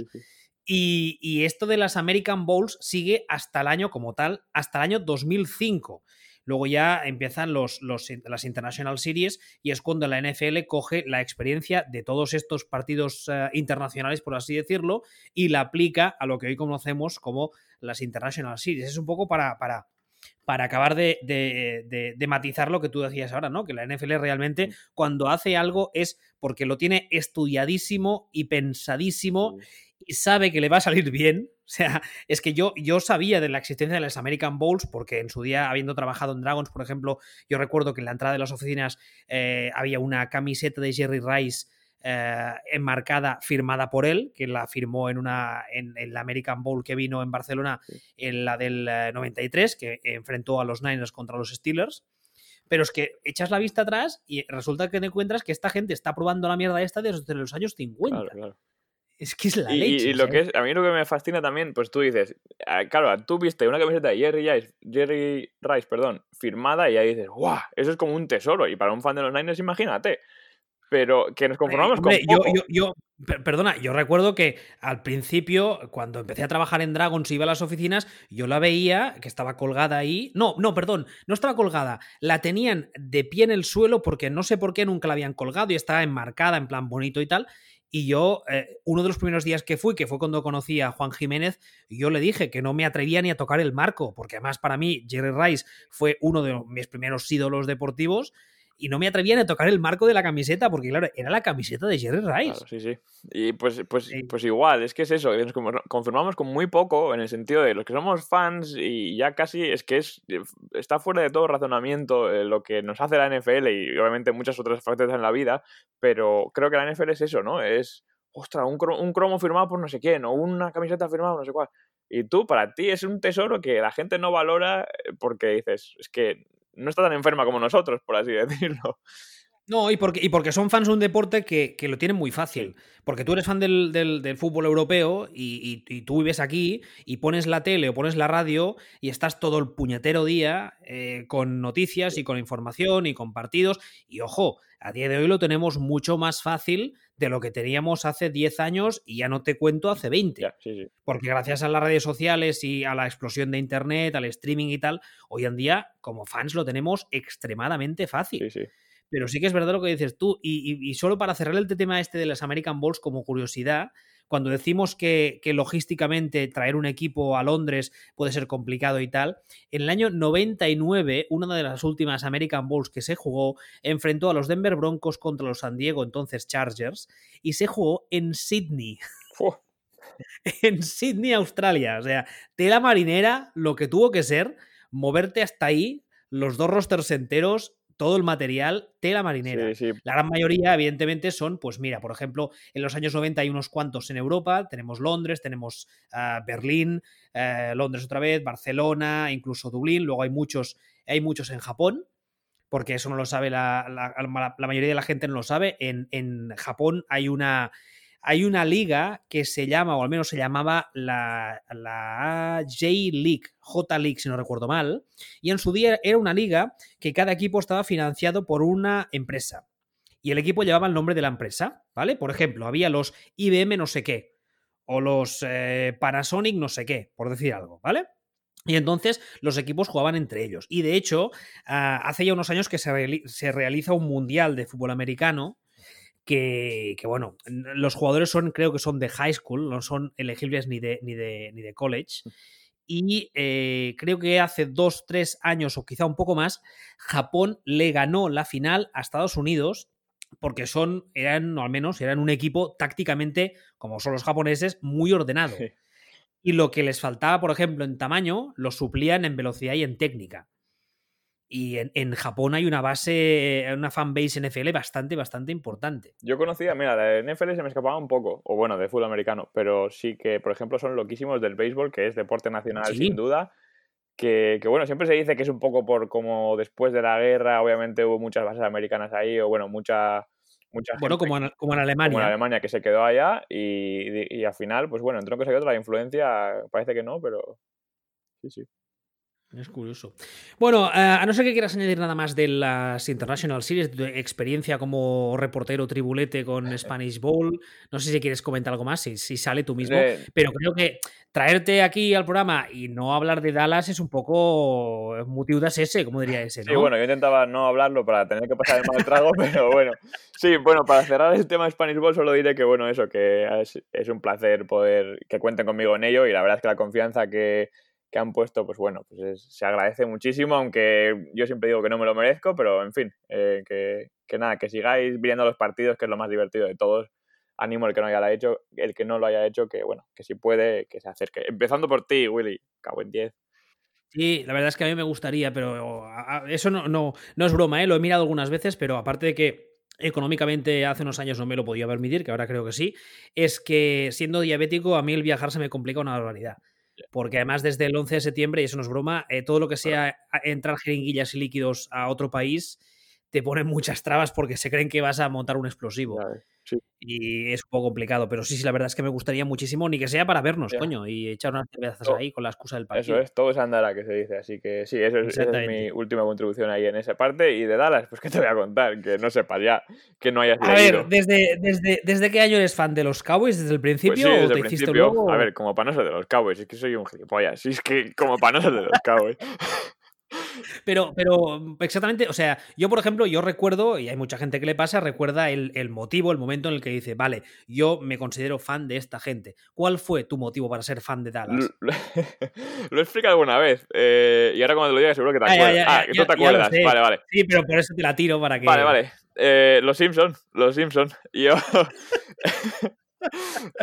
Y, y, esto de las American Bowls sigue hasta el año como tal, hasta el año 2005. Luego ya empiezan los, las International Series y es cuando la NFL coge la experiencia de todos estos partidos eh, internacionales, por así decirlo, y la aplica a lo que hoy conocemos como las International Series. Es un poco para, para, para acabar de, de, matizar lo que tú decías ahora, ¿no? Que la NFL realmente cuando hace algo es porque lo tiene estudiadísimo y pensadísimo y sabe que le va a salir bien. O sea, es que yo, yo sabía de la existencia de las American Bowls porque en su día, habiendo trabajado en Dragons, por ejemplo, yo recuerdo que en la entrada de las oficinas eh, había una camiseta de Jerry Rice eh, enmarcada, firmada por él, que la firmó en, una, en, la American Bowl que vino en Barcelona, en la del 93, eh, que enfrentó a los Niners contra los Steelers. Pero es que echas la vista atrás y resulta que te encuentras que esta gente está probando la mierda esta desde los años 50. Claro, Es que es la
y,
leche.
Y lo que es, a mí lo que me fascina también, pues tú dices, ah, claro, tú viste una camiseta de Jerry Rice, Jerry Rice, perdón, firmada y ahí dices, ¡guau! Eso es como un tesoro. Y para un fan de los Niners, imagínate pero que nos conformamos con.
Yo, yo, perdona, yo recuerdo que al principio, cuando empecé a trabajar en Dragons y iba a las oficinas, yo la veía que estaba colgada ahí. No, no, perdón, no estaba colgada. La tenían de pie en el suelo porque no sé por qué nunca la habían colgado y estaba enmarcada en plan bonito y tal. Y yo, eh, uno de los primeros días que fui, que fue cuando conocí a Juan Jiménez, yo le dije que no me atrevía ni a tocar el marco, porque además para mí Jerry Rice fue uno de mis primeros ídolos deportivos y no me atrevían a tocar el marco de la camiseta porque, claro, era la camiseta de Jerry Rice.
sí, sí. Y pues, pues, pues igual, es que es eso, nos confirmamos con muy poco en el sentido de los que somos fans y ya casi es que es está fuera de todo razonamiento eh, lo que nos hace la NFL y obviamente muchas otras factores en la vida, pero creo que la NFL es eso, ¿no? Es, ostras, un, un cromo firmado por no sé quién o una camiseta firmada por no sé cuál. Y tú, para ti, es un tesoro que la gente no valora eh, porque dices, es que no está tan enferma como nosotros, por así decirlo.
No, y porque, y porque son fans de un deporte que, lo tienen muy fácil. Porque tú eres fan del, fútbol europeo y, tú vives aquí y pones la tele o pones la radio y estás todo el puñetero día eh, con noticias y con información y con partidos. Y ojo, a día de hoy lo tenemos mucho más fácil de lo que teníamos hace 10 años y ya no te cuento hace 20. Porque gracias a las redes sociales y a la explosión de Internet, al streaming y tal, hoy en día como fans lo tenemos extremadamente fácil. Pero sí que es verdad lo que dices tú. Y, solo para cerrar el tema este de las American Balls como curiosidad, cuando decimos que, logísticamente traer un equipo a Londres puede ser complicado y tal, en el año 99, una de las últimas American Bowls que se jugó, enfrentó a los Denver Broncos contra los San Diego, entonces Chargers, y se jugó en Sydney. en Sydney, Australia. O sea, tela marinera, lo que tuvo que ser, moverte hasta ahí, los dos rosters enteros, todo el material tela marinera. La gran mayoría, evidentemente, son, pues mira, por ejemplo, en los años 90 hay unos cuantos en Europa, tenemos Londres, tenemos ah, Berlín, eh, Londres otra vez, Barcelona, incluso Dublín, luego hay muchos, hay muchos en Japón, porque eso no lo sabe la, la, mayoría de la gente no lo sabe. En, en Japón hay una hay una liga que se llama, o al menos se llamaba la, la J-League, J-League si no recuerdo mal, y en su día era una liga que cada equipo estaba financiado por una empresa. Y el equipo llevaba el nombre de la empresa, ¿vale? Por ejemplo, había los IBM no sé qué, o los eh, Panasonic no sé qué, por decir algo, ¿vale? Y entonces los equipos jugaban entre ellos. Y de hecho, ah, hace ya unos años que se, se realiza un mundial de fútbol americano que, bueno, los jugadores son, creo que son de high school, no son elegibles ni de, ni de, ni de college. Mm. Y eh, creo que hace dos, tres años o quizá un poco más, Japón le ganó la final a Estados Unidos porque son, eran, o al menos, eran un equipo tácticamente, como son los japoneses, muy ordenado. Y lo que les faltaba, por ejemplo, en tamaño, lo suplían en velocidad y en técnica. Y en, Japón hay una base, una fanbase NFL bastante, bastante importante.
Yo conocía, mira, de NFL se me escapaba un poco, o bueno, de fútbol americano, pero sí que, por ejemplo, son loquísimos del béisbol, que es deporte nacional sin duda. Que, bueno, siempre se dice que es un poco por como después de la guerra, obviamente hubo muchas bases americanas ahí, o bueno, mucha, mucha
Bueno, como en, como en Alemania.
Como en Alemania, que se quedó allá y, y, al final, pues bueno, entró que se otra influencia, parece que no, pero sí, sí.
Es curioso. Bueno, eh, a no ser que quieras añadir nada más de las International Series, de tu experiencia como reportero tribulete con Spanish Bowl, no sé si quieres comentar algo más, si, si sale tú mismo, pero creo que traerte aquí al programa y no hablar de Dallas es un poco mutiudas ese, como diría ese, ¿no?
Sí, bueno, yo intentaba no hablarlo para tener que pasar el mal trago, pero bueno. Sí, bueno, para cerrar el tema de Spanish Bowl solo diré que, bueno, eso, que es, es un placer poder que cuenten conmigo en ello y la verdad es que la confianza que que han puesto, pues bueno, pues se agradece muchísimo, aunque yo siempre digo que no me lo merezco, pero en fin, eh, que, que, nada, que sigáis viendo los partidos, que es lo más divertido de todos. Animo el que no haya hecho, el que no lo haya hecho, que bueno, que si puede, que se acerque. Empezando por ti, Willy, cabo en 10.
Sí, la verdad es que a mí me gustaría, pero eso no, no, no es broma, ¿eh? lo he mirado algunas veces, pero aparte de que económicamente hace unos años no me lo podía permitir, que ahora creo que sí, es que siendo diabético a mí el viajar se me complica una barbaridad. Porque además desde el 11 de septiembre, y eso no es broma, eh, todo lo que sea entrar jeringuillas y líquidos a otro país te ponen muchas trabas porque se creen que vas a montar un explosivo. Y es un poco complicado, pero sí, sí, la verdad es que me gustaría muchísimo, ni que sea para vernos, coño, y echar unas cervezas ahí con la excusa del partido.
Eso es, todo es andara que se dice, así que sí, eso es, esa es mi última contribución ahí en esa parte. Y de Dallas, pues que te voy a contar, que no sepas ya, que no hayas
A ver, ¿desde, desde, ¿desde qué año eres fan de los Cowboys? ¿Desde el pues principio o te hiciste luego?
A ver, como para no ser de los Cowboys, es que soy un gilipollas, sí, es que como para no ser de los Cowboys.
Pero, pero exactamente, o sea, yo por ejemplo, yo recuerdo, y hay mucha gente que le pasa, recuerda el, motivo, el momento en el que dice, vale, yo me considero fan de esta gente. ¿Cuál fue tu motivo para ser fan de Dallas?
Lo, he explicado alguna vez, eh, y ahora cuando te lo digas seguro que te ah, acuerdas. ah, que tú te acuerdas, vale, vale.
Sí, pero por eso te la tiro para que...
Vale, vale. Eh, los Simpsons, los Simpsons. Yo...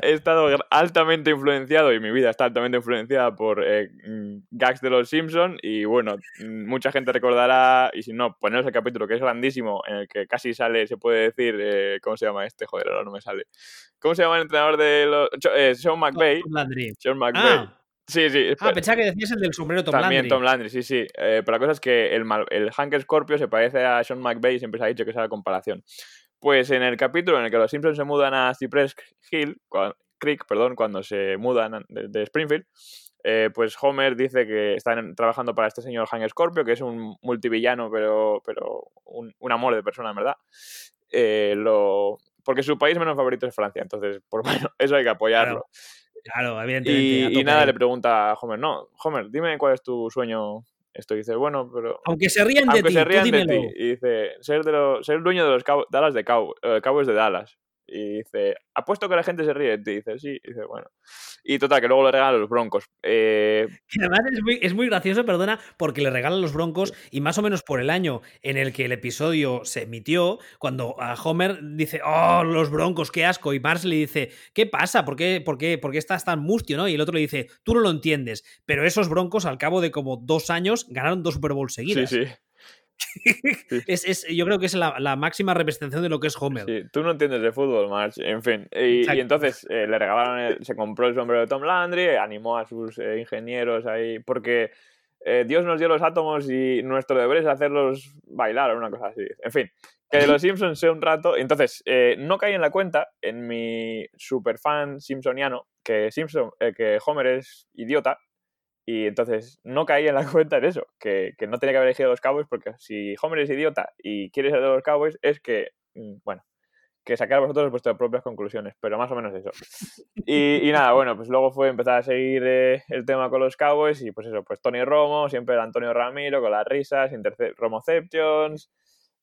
he estado altamente influenciado y mi vida está altamente influenciada por eh, mm, gags de los Simpsons y bueno, mm, mucha gente recordará, y si no, poneros el capítulo que es grandísimo, en el que casi sale, se puede decir, eh, ¿cómo se llama este? Joder, ahora no me sale. ¿Cómo se llama el entrenador de los... Eh, Sean McVay. Sean McVay. Ah. Sí, sí.
Ah, pensaba que decías el del sombrero Tom
También
Landry.
Tom Landry, sí, sí. pero la cosa es que el, el Hank Scorpio se parece a Sean McVay y siempre se ha dicho que es la comparación. Pues en el capítulo en el que los Simpsons se mudan a Cypress Hill, Creek, perdón, cuando se mudan de, Springfield, eh, pues Homer dice que están trabajando para este señor Hank Scorpio, que es un multivillano, pero, pero un, amor de persona, en verdad. Eh, lo, porque su país menos favorito es Francia, entonces, por bueno, eso hay que apoyarlo.
Claro, evidentemente.
Y, nada, le pregunta a Homer, no, Homer, dime cuál es tu sueño esto dice, bueno, pero.
Aunque se rían de ti,
se rían
de
ti. Y dice, ser, de ser dueño de los Dallas de eh, Cowboys de Dallas. Y dice, apuesto que la gente se ríe ti. dice, sí. Y dice, bueno. Y total, que luego le regalan los broncos. Eh...
además es muy, es muy, gracioso, perdona, porque le regalan los broncos y más o menos por el año en el que el episodio se emitió, cuando a Homer dice, oh, los broncos, qué asco. Y Mars le dice, ¿qué pasa? ¿Por qué, por qué, por qué estás tan mustio? ¿no? Y el otro le dice, tú no lo entiendes, pero esos broncos al cabo de como dos años ganaron dos Super Bowls seguidas.
Sí, sí.
es, yo creo que es la, máxima representación de lo que es Homer.
Sí, tú no entiendes de fútbol, March. En fin. Y, entonces eh, le regalaron, se compró el sombrero de Tom Landry, animó a sus eh, ingenieros ahí, porque eh, Dios nos dio los átomos y nuestro deber es hacerlos bailar o una cosa así. En fin, que de los Simpsons sé un rato. Entonces, no caí en la cuenta, en mi super fan simpsoniano, que, Simpson, que Homer es idiota y entonces no caí en la cuenta de eso, que, no tenía que haber elegido los Cowboys porque si Homer es idiota y quiere ser de los Cowboys es que, mm, bueno, que sacar vosotros vuestras propias conclusiones, pero más o menos eso. Y, nada, bueno, pues luego fue empezar a seguir eh, el tema con los Cowboys y pues eso, pues Tony Romo, siempre era Antonio Ramiro con las risas, Romoceptions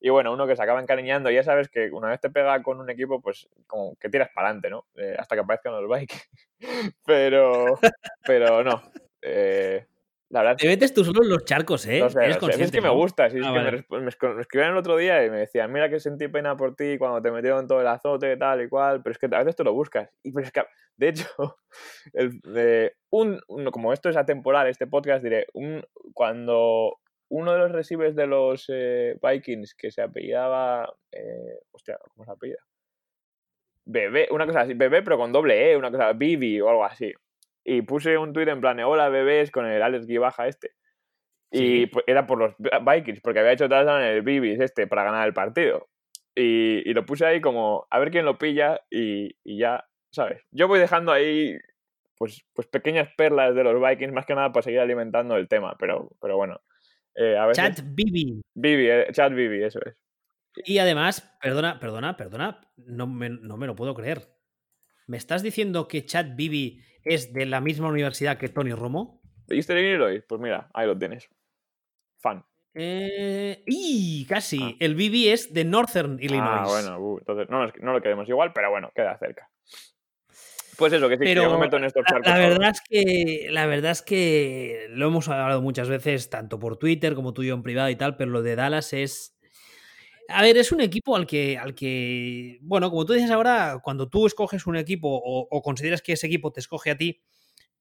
y bueno, uno que se acaba encariñando, ya sabes que una vez te pega con un equipo, pues como que tiras para adelante, ¿no? Eh, hasta que aparezcan los bike. pero, pero no, eh, la verdad,
Te metes tú solo en los charcos, ¿eh?
es, que me gusta. es ah, que me, escribían el otro día y me decían, mira que sentí pena por ti cuando te metieron todo el azote, tal y cual, pero es que a veces tú lo buscas. Y pero es que, de hecho, el, un, como esto es atemporal, este podcast, diré, un, cuando uno de los receivers de los eh, Vikings que se apellidaba. Eh, hostia, ¿cómo se apellida? Bebé, una cosa así, bebé, pero con doble E, una cosa, Bibi o algo así. Y puse un tuit en plan, hola bebés, con el Alex Baja este. Y pues, era por los Vikings, porque había hecho touchdown en el Bibis este para ganar el partido. Y, y, lo puse ahí como a ver quién lo pilla y, y, ya, ¿sabes? Yo voy dejando ahí pues, pues pequeñas perlas de los Vikings, más que nada para seguir alimentando el tema, pero, pero bueno.
Eh, a veces... Chat Bibi.
Bibi, eh, Chat Bibi, eso es.
Y además, perdona, perdona, perdona, no me, no me lo puedo creer. ¿Me estás diciendo que Chat Bibi es de la misma universidad que Tony Romo?
¿De Eastern Illinois? Pues mira, ahí lo tienes. Fan.
Eh, y casi. Ah. El BB es de Northern Illinois.
Ah, bueno, uh, entonces no, no, lo queremos igual, pero bueno, queda cerca. Pues eso, que sí, pero que me meto en estos
charcos. La, verdad es que, la verdad es que lo hemos hablado muchas veces, tanto por Twitter como tú y yo en privado y tal, pero lo de Dallas es. A ver, es un equipo al que, al que, bueno, como tú dices ahora, cuando tú escoges un equipo o, o consideras que ese equipo te escoge a ti,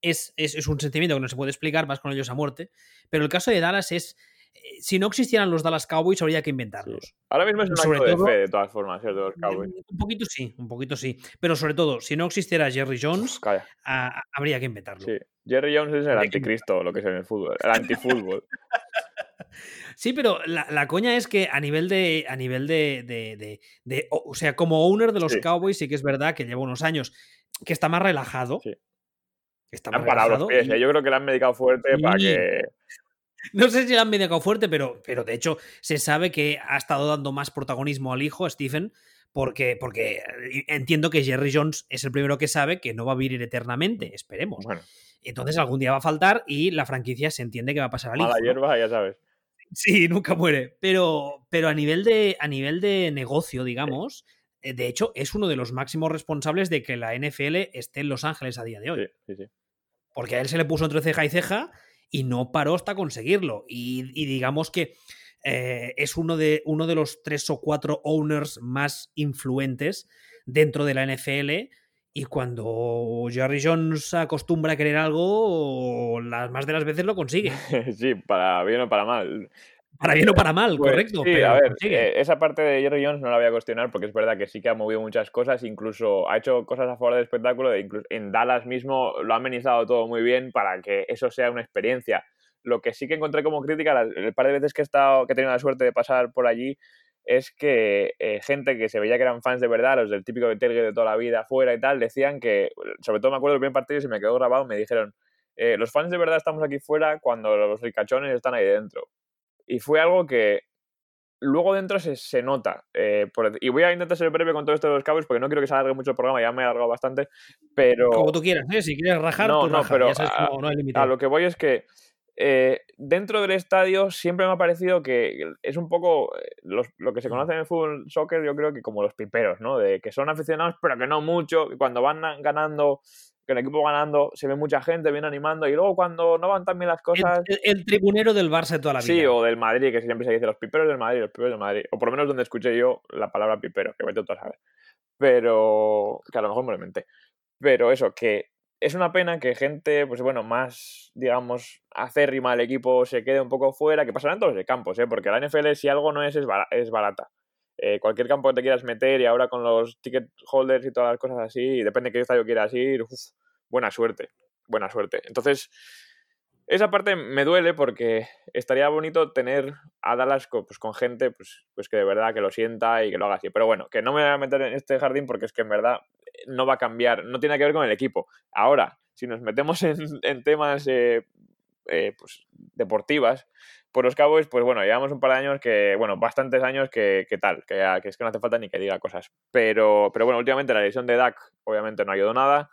es, es, es, un sentimiento que no se puede explicar, más con ellos a muerte. Pero el caso de Dallas es eh, si no existieran los Dallas Cowboys, habría que inventarlos.
Ahora mismo es un sobre acto de fe, de todas formas, de los Cowboys.
Un poquito sí, un poquito sí. Pero sobre todo, si no existiera Jerry Jones, habría que inventarlo.
Sí, Jerry Jones es el anticristo, lo que es en el fútbol, el antifútbol.
Sí, pero la, coña es que a nivel de. A nivel de, de, o sea, como owner de los Cowboys, sí que es verdad que lleva unos años que está más relajado. Sí.
Está más han parado los pies, ¿eh? yo creo que le han medicado fuerte para que.
No sé si le han medicado fuerte, pero, pero de hecho se sabe que ha estado dando más protagonismo al hijo, a Stephen, porque, porque eh, entiendo que Jerry Jones es el primero que sabe que no va a vivir eternamente, esperemos. Entonces algún día va a faltar y la franquicia se entiende que va a pasar al hijo.
A la hierba, ya sabes.
Sí, nunca muere. Pero, pero a, nivel de, a nivel de negocio, digamos, eh, de hecho, es uno de los máximos responsables de que la NFL esté en Los Ángeles a día de hoy.
Sí.
Porque a él se le puso entre ceja y ceja y no paró hasta conseguirlo. Y, digamos que eh, es uno de, uno de los tres o cuatro owners más influentes dentro de la NFL. Y cuando Jerry Jones acostumbra a querer algo, las más de las veces lo consigue.
Sí, para bien o para mal.
Para bien o para mal, pues correcto.
Sí, a ver, eh, esa parte de Jerry Jones no la voy a cuestionar porque es verdad que sí que ha movido muchas cosas, incluso ha hecho cosas a favor del espectáculo, de incluso en Dallas mismo lo ha amenizado todo muy bien para que eso sea una experiencia. Lo que sí que encontré como crítica, el par de veces que he, estado, que he tenido la suerte de pasar por allí, es que eh, gente que se veía que eran fans de verdad, los del típico de de toda la vida afuera y tal, decían que, sobre todo me acuerdo del primer partido se me quedó grabado, me dijeron, eh, los fans de verdad estamos aquí fuera cuando los ricachones están ahí dentro. Y fue algo que luego dentro se, se nota. Eh, y voy a intentar ser breve con todo esto de los cabos porque no quiero que se alargue mucho el programa, ya me he alargado bastante. Pero.
Como tú quieras, ¿eh? si quieres rajar,
no,
no,
pero a, lo que voy es que. Eh, dentro del estadio siempre me ha parecido que es un poco lo que se conoce en el fútbol soccer, yo creo que como los piperos, ¿no? De que son aficionados, pero que no mucho, y cuando van ganando que el equipo ganando se ve mucha gente, viene animando, y luego cuando no van tan bien las cosas.
El, tribunero del Barça de toda la vida.
Sí, o del Madrid, que siempre se dice los piperos del Madrid, los piperos del Madrid. O por lo menos donde escuché yo la palabra pipero, que vete tú a saber. Pero. que a lo mejor me lo inventé. Pero eso, que es una pena que gente, pues bueno, más, digamos, acérrima al equipo se quede un poco fuera, que pasará en todos los campos, ¿eh? porque la NFL, si algo no es, es barata. Eh, cualquier campo que te quieras meter y ahora con los ticket holders y todas las cosas así, depende de qué estadio quieras ir, buena suerte, buena suerte. Entonces, esa parte me duele porque estaría bonito tener a Dallas con, pues, con gente pues, pues que de verdad que lo sienta y que lo haga así. Pero bueno, que no me voy a meter en este jardín porque es que en verdad no va a cambiar, no tiene que ver con el equipo. Ahora, si nos metemos en, temas eh, eh, pues, deportivas, por los Cowboys, pues bueno, llevamos un par de años que, bueno, bastantes años que, tal, que, es que no hace falta ni que diga cosas. Pero, pero bueno, últimamente la lesión de Dak obviamente no ayudó nada.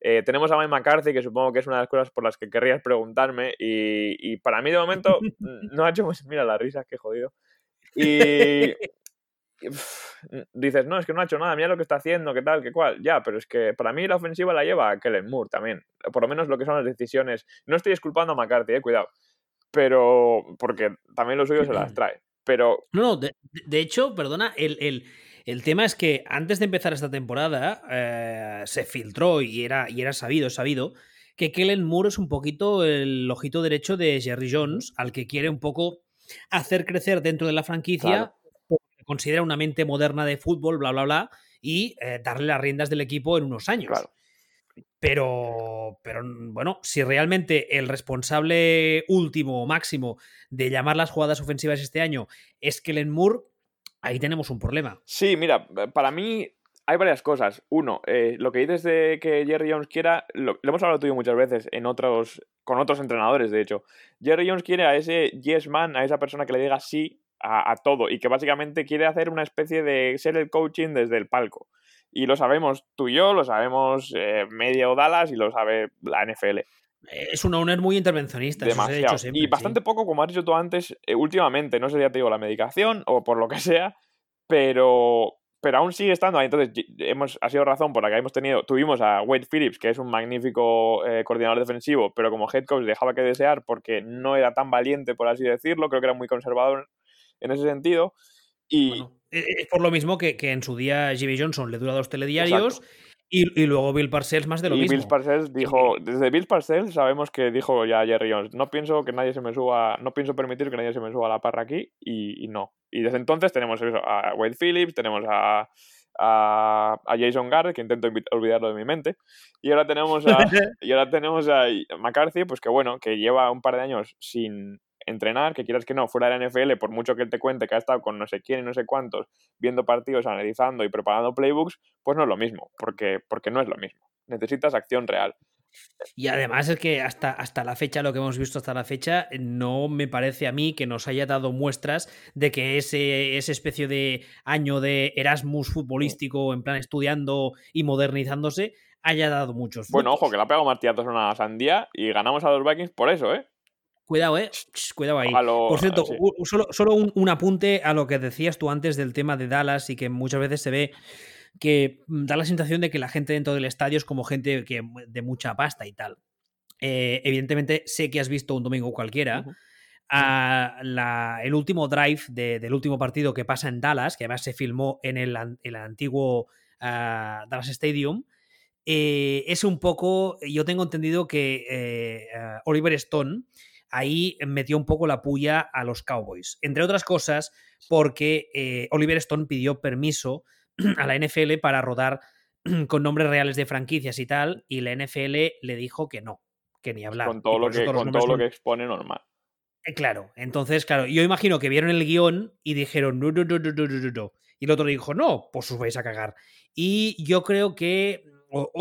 Eh, tenemos a Mike McCarthy, que supongo que es una de las cosas por las que querrías preguntarme. Y, para mí, de momento, no ha hecho. Mira la risa, qué jodido. Y. dices, no, es que no ha hecho nada, mira lo que está haciendo, qué tal, qué cual. Ya, pero es que para mí la ofensiva la lleva Kellen Moore también. Por lo menos lo que son las decisiones. No estoy disculpando a McCarthy, eh, cuidado pero porque también lo suyo se las trae. Pero...
No, no, de, hecho, perdona, el, el, tema es que antes de empezar esta temporada eh, se filtró y era, y era sabido, sabido, que Kellen Moore es un poquito el ojito derecho de Jerry Jones, al que quiere un poco hacer crecer dentro de la franquicia, considera una mente moderna de fútbol, bla, bla, bla, y eh, darle las riendas del equipo en unos años. Pero, pero bueno, si realmente el responsable último o máximo de llamar las jugadas ofensivas este año es Kellen Moore, ahí tenemos un problema.
Sí, mira, para mí hay varias cosas. Uno, eh, lo que dices de que Jerry Jones quiera, lo, hemos hablado tú muchas veces en otros, con otros entrenadores, de hecho. Jerry Jones quiere a ese yes man, a esa persona que le diga sí a, todo y que básicamente quiere hacer una especie de ser el coaching desde el palco. Y lo sabemos tú y yo, lo sabemos eh, Media Dallas y lo sabe la NFL.
Es un owner muy intervencionista.
Demasiado. y bastante poco, como has dicho tú antes, eh, últimamente. No sé si ya te digo la medicación o por lo que sea, pero, pero aún sigue estando ahí. Entonces, hemos, ha sido razón por la que hemos tenido, tuvimos a Wade Phillips, que es un magnífico eh, coordinador defensivo, pero como head coach dejaba que desear porque no era tan valiente, por así decirlo, creo que era muy conservador en ese sentido. Y...
es e, e, por lo mismo que, en su día Jimmy Johnson le dura dos telediarios. Y, luego Bill Parcells más de lo mismo.
Bill Parcells dijo, desde Bill Parcells sabemos que dijo ya Jerry Jones, no pienso que nadie se me suba, no pienso permitir que nadie se me suba a la parra aquí y, y no. Y desde entonces tenemos eso, a Wade Phillips, tenemos a, a, Jason Garrett, que intento olvidarlo de mi mente, y ahora tenemos a, y ahora tenemos a McCarthy, pues que bueno, que lleva un par de años sin entrenar, que quieras que no, fuera de la NFL, por mucho que él te cuente que ha estado con no sé quién y no sé cuántos, viendo partidos, analizando y preparando playbooks, pues no es lo mismo, porque, porque no es lo mismo. Necesitas acción real.
Y además es que hasta, hasta la fecha, lo que hemos visto hasta la fecha, no me parece a mí que nos haya dado muestras de que ese, esa especie de año de Erasmus futbolístico, en plan estudiando y modernizándose, haya dado muchos.
Bueno, ojo, que la ha pegado Martiatos una sandía y ganamos a los Vikings por eso, ¿eh?
Cuidado, eh. Cuidado ahí. Por cierto, solo, solo un, apunte a lo que decías tú antes del tema de Dallas y que muchas veces se ve que mm, da la sensación de que la gente dentro del estadio es como gente que, de mucha pasta y tal. Eh, evidentemente, sé que has visto un domingo cualquiera. El último drive del último partido que pasa en Dallas, que además se filmó en el, antiguo ah, Dallas Stadium, eh, es un poco. Yo tengo entendido que eh, Oliver Stone ahí metió un poco la puya a los Cowboys. Entre otras cosas, porque Oliver Stone pidió permiso a la NFL para rodar con nombres reales de franquicias y tal, y la NFL le dijo que no, que ni hablar.
Con todo, lo que, con todo lo que expone normal.
Eh, claro, entonces, claro, yo imagino que vieron el guion y dijeron no, no, no, no, no, no, no. Y el otro dijo, no, pues os vais a cagar. Y yo creo que,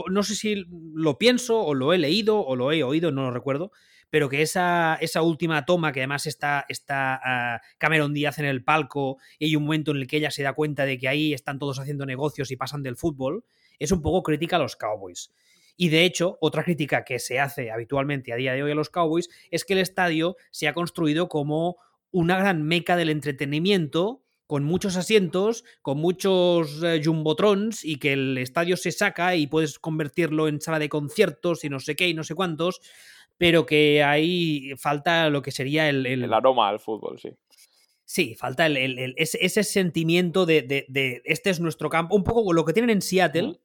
no sé si lo pienso o lo he leído o lo he oído, no lo recuerdo, pero que esa, esa última toma, que además está, está ah, Cameron Díaz en el palco y hay un momento en el que ella se da cuenta de que ahí están todos haciendo negocios y pasan del fútbol, es un poco crítica a los Cowboys. Y de hecho, otra crítica que se hace habitualmente a día de hoy a los Cowboys es que el estadio se ha construido como una gran meca del entretenimiento, con muchos asientos, con muchos eh, jumbotrons y que el estadio se saca y puedes convertirlo en sala de conciertos y no sé qué y no sé cuántos pero que ahí falta lo que sería el...
El, aroma al fútbol, sí.
Sí, falta el, ese, sentimiento de, este es nuestro campo, un poco lo que tienen en Seattle,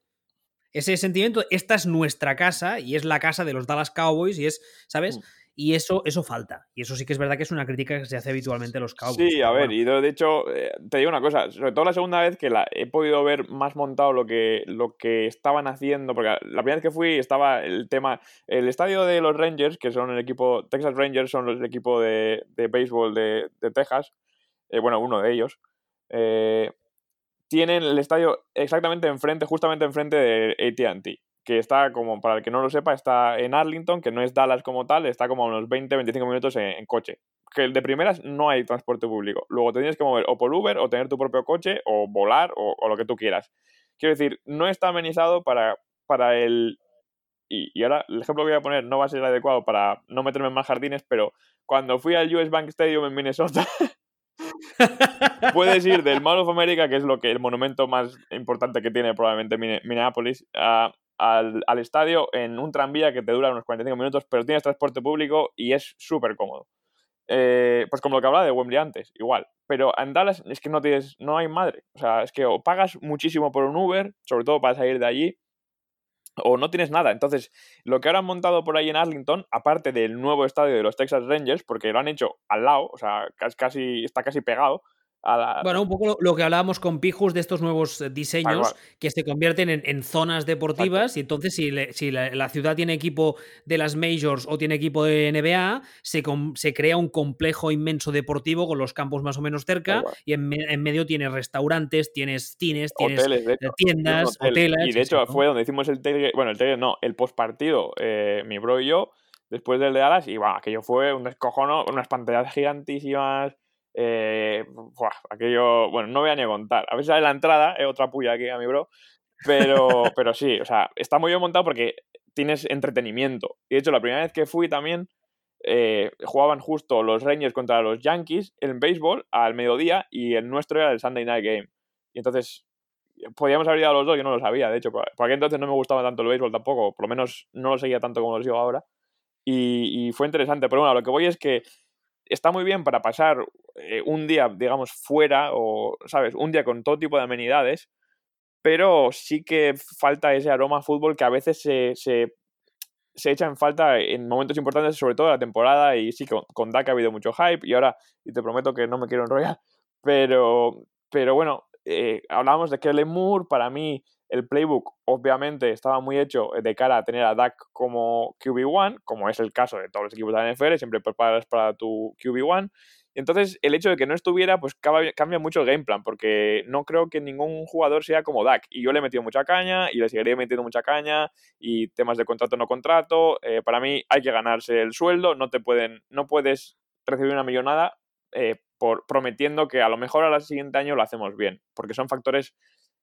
ese sentimiento, esta es nuestra casa y es la casa de los Dallas Cowboys y es, ¿sabes? Y eso, eso falta. Y eso sí que es verdad que es una crítica que se hace habitualmente a los Cowboys.
Sí, a ver, y de hecho, eh, te digo una cosa, sobre todo la segunda vez que la, he podido ver más montado lo que, lo que estaban haciendo, porque la primera vez que fui estaba el tema, el estadio de los Rangers, que son el equipo, Texas Rangers son el equipo de, de béisbol de, de Texas, eh, bueno, uno de ellos, eh, tienen el estadio exactamente enfrente, justamente enfrente de ATT que está como, para el que no lo sepa, está en Arlington, que no es Dallas como tal, está como a unos 20-25 minutos en, coche. Que de primeras no hay transporte público. Luego te tienes que mover o por Uber o tener tu propio coche o volar o, lo que tú quieras. Quiero decir, no está amenizado para, para el... Y, y, ahora el ejemplo que voy a poner no va a ser adecuado para no meterme en más jardines, pero cuando fui al US Bank Stadium en Minnesota... puedes ir del Mall of America, que es lo que el monumento más importante que tiene probablemente Minneapolis, a, al, estadio en un tranvía que te dura unos 45 minutos, pero tienes transporte público y es súper cómodo. Eh, pues como lo que hablaba de Wembley antes, igual. Pero en Dallas es que no tienes, no hay madre. O sea, es que o pagas muchísimo por un Uber, sobre todo para salir de allí, o no tienes nada. Entonces, lo que ahora han montado por ahí en Arlington, aparte del nuevo estadio de los Texas Rangers, porque lo han hecho al lado, o sea, casi, está casi pegado,
bueno, un poco lo, que hablábamos con Pijus de estos nuevos eh, diseños que se convierten en, zonas deportivas y entonces si, si la, ciudad tiene equipo de las majors o tiene equipo de NBA, se, se crea un complejo inmenso deportivo con los campos más o menos cerca y en, medio tienes restaurantes, tienes cines, tienes tiendas, hoteles.
Y de hecho fue donde hicimos el bueno, el no, el postpartido, eh, mi bro y yo, después del de Alas, y bueno, aquello fue un escojono, unas pantallas gigantísimas eh, aquello, bueno, no voy a ni contar. A ver si sale la entrada, es otra puya aquí a mi bro. Pero, pero sí, o sea, está muy bien montado porque tienes entretenimiento. Y de hecho, la primera vez que fui también, eh, jugaban justo los Rangers contra los Yankees en béisbol al mediodía y el nuestro era el Sunday Night Game. Y entonces, podíamos haber ido a los dos, yo no lo sabía, de hecho, por, aquel entonces no me gustaba tanto el béisbol tampoco, por lo menos no lo seguía tanto como lo sigo ahora. Y, y fue interesante, pero bueno, lo que voy es que está muy bien para pasar eh, un día, digamos, fuera o, ¿sabes? Un día con todo tipo de amenidades, pero sí que falta ese aroma a fútbol que a veces se, se, echa en falta en momentos importantes, sobre todo de la temporada, y sí, con, con DAC ha habido mucho hype, y ahora, y te prometo que no me quiero enrollar, pero, pero bueno, eh, hablábamos de Kellen Moore, para mí el playbook obviamente estaba muy hecho de cara a tener a Dak como QB1, como es el caso de todos los equipos de la NFL, siempre preparas para tu QB1. Y entonces el hecho de que no estuviera, pues cambia mucho el game plan, porque no creo que ningún jugador sea como Dak. Y yo le he metido mucha caña y le seguiré metiendo mucha caña y temas de contrato no contrato. Eh, para mí hay que ganarse el sueldo, no te pueden, no puedes recibir una millonada eh, prometiendo que a lo mejor al siguiente año lo hacemos bien, porque son factores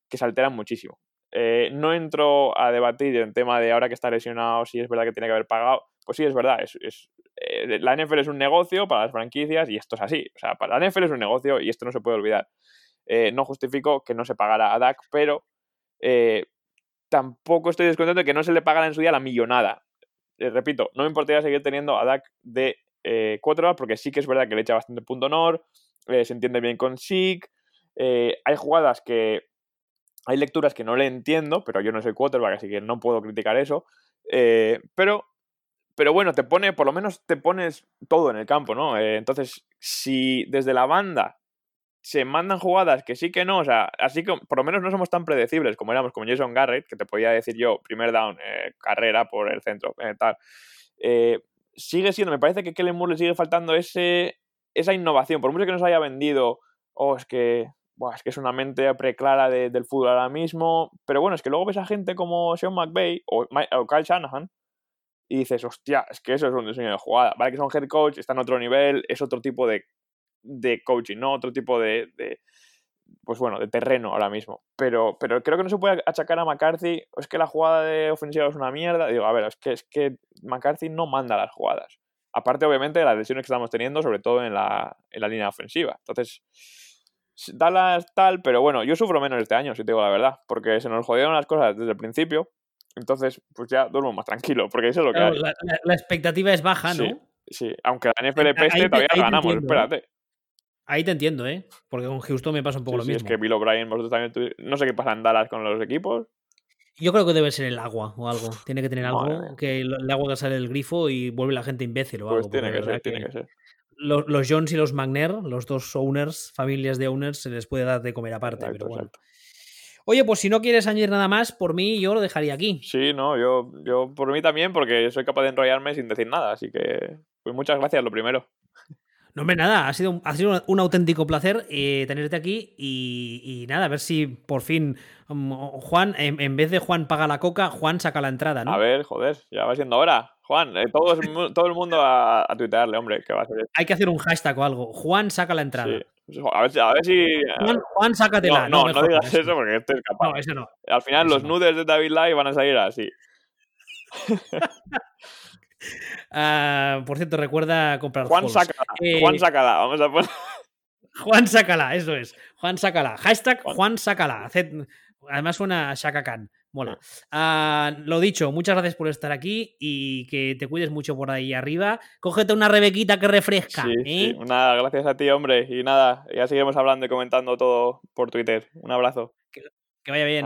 que se alteran muchísimo. Eh, no entro a debatir en tema de ahora que está lesionado si es verdad que tiene que haber pagado. Pues sí, es verdad. Es, eh, la NFL es un negocio para las franquicias y esto es así. O sea, para la NFL es un negocio y esto no se puede olvidar. Eh, no justifico que no se pagara a Dak, pero tampoco estoy descontento de que no se le pagara en su día la millonada. repito, no me importaría seguir teniendo a Dak de cuatro horas porque sí que es verdad que le echa bastante punto honor, se entiende bien con SIG. hay jugadas que hay lecturas que no le entiendo, pero yo no soy quarterback, así que no puedo criticar eso. Eh, pero, pero bueno, te pone, por lo menos te pones todo en el campo, ¿no? Eh, entonces, si desde la banda se mandan jugadas que sí que no, o sea, así que por lo menos no somos tan predecibles como éramos como Jason Garrett, que te podía decir yo, primer down, eh, carrera por el centro, tal. sigue siendo, me parece que Kellen Moore le sigue faltando ese, esa innovación, por mucho que nos haya vendido, oh, es que es que es una mente preclara del fútbol ahora mismo. Pero bueno, es que luego ves a gente como Sean McVay o, Kyle Shanahan y dices, hostia, es que eso es un diseño de jugada. Vale que son head coach, está en otro nivel, es otro tipo de, de coaching, ¿no? Otro tipo de, de, pues bueno, de terreno ahora mismo. Pero, pero creo que no se puede achacar a McCarthy, es que la jugada de ofensiva es una mierda. Digo, a ver, es que, es que McCarthy no manda las jugadas. Aparte, obviamente, de las lesiones que estamos teniendo, sobre todo en la, en la línea ofensiva. Entonces, Dallas tal, pero bueno, yo sufro menos este año, si te digo la verdad, porque se nos jodieron las cosas desde el principio, entonces pues ya duermo más tranquilo, porque eso es lo que hay.
La, expectativa es baja, ¿no?
Sí, aunque la NFL peste todavía ganamos, espérate.
Ahí te entiendo, ¿eh? Porque con Houston me pasa un poco lo mismo.
Es que Bill O'Brien, vosotros también. No sé qué pasa en Dallas con los equipos.
Yo creo que debe ser el agua o algo. Tiene que tener algo que el agua que sale del grifo y vuelve la gente imbécil o
pues
algo.
Tiene que ser, tiene que ser
los, Jones y los Magner, los dos owners, familias de owners, se les puede dar de comer aparte. pero bueno. Oye, pues si no quieres añadir nada más, por mí yo lo dejaría aquí.
Sí, no, yo, yo por mí también, porque soy capaz de enrollarme sin decir nada. Así que, pues muchas gracias, lo primero.
No, hombre, nada, ha sido, un, ha sido un auténtico placer eh, tenerte aquí y, nada, a ver si por fin um, Juan, en, vez de Juan paga la coca, Juan saca la entrada, ¿no?
A ver, joder, ya va siendo hora. Juan, eh, todo, todo, el mundo a, a, tuitearle, hombre, que va a ser.
Hay que hacer un hashtag o algo. Juan saca la entrada.
Sí. A ver, a ver si.
Juan, Juan sácatela.
No, no, no, digas eso porque este es capaz.
No, eso no.
Al final, los nudes de David Lai van a salir así.
uh, por cierto, recuerda comprar.
Juan sácala. Eh... Juan sácala. Vamos a poner.
Juan sácala, eso es. Juan sácala. Hashtag Juan sácala. Además suena a Shaka Khan. Mola. Ah, lo dicho, muchas gracias por estar aquí y que te cuides mucho por ahí arriba. Cógete una rebequita que refresca. Sí, ¿eh?
Nada, gracias a ti, hombre. Y nada, ya seguiremos hablando y comentando todo por Twitter. Un abrazo.
Que, vaya bien.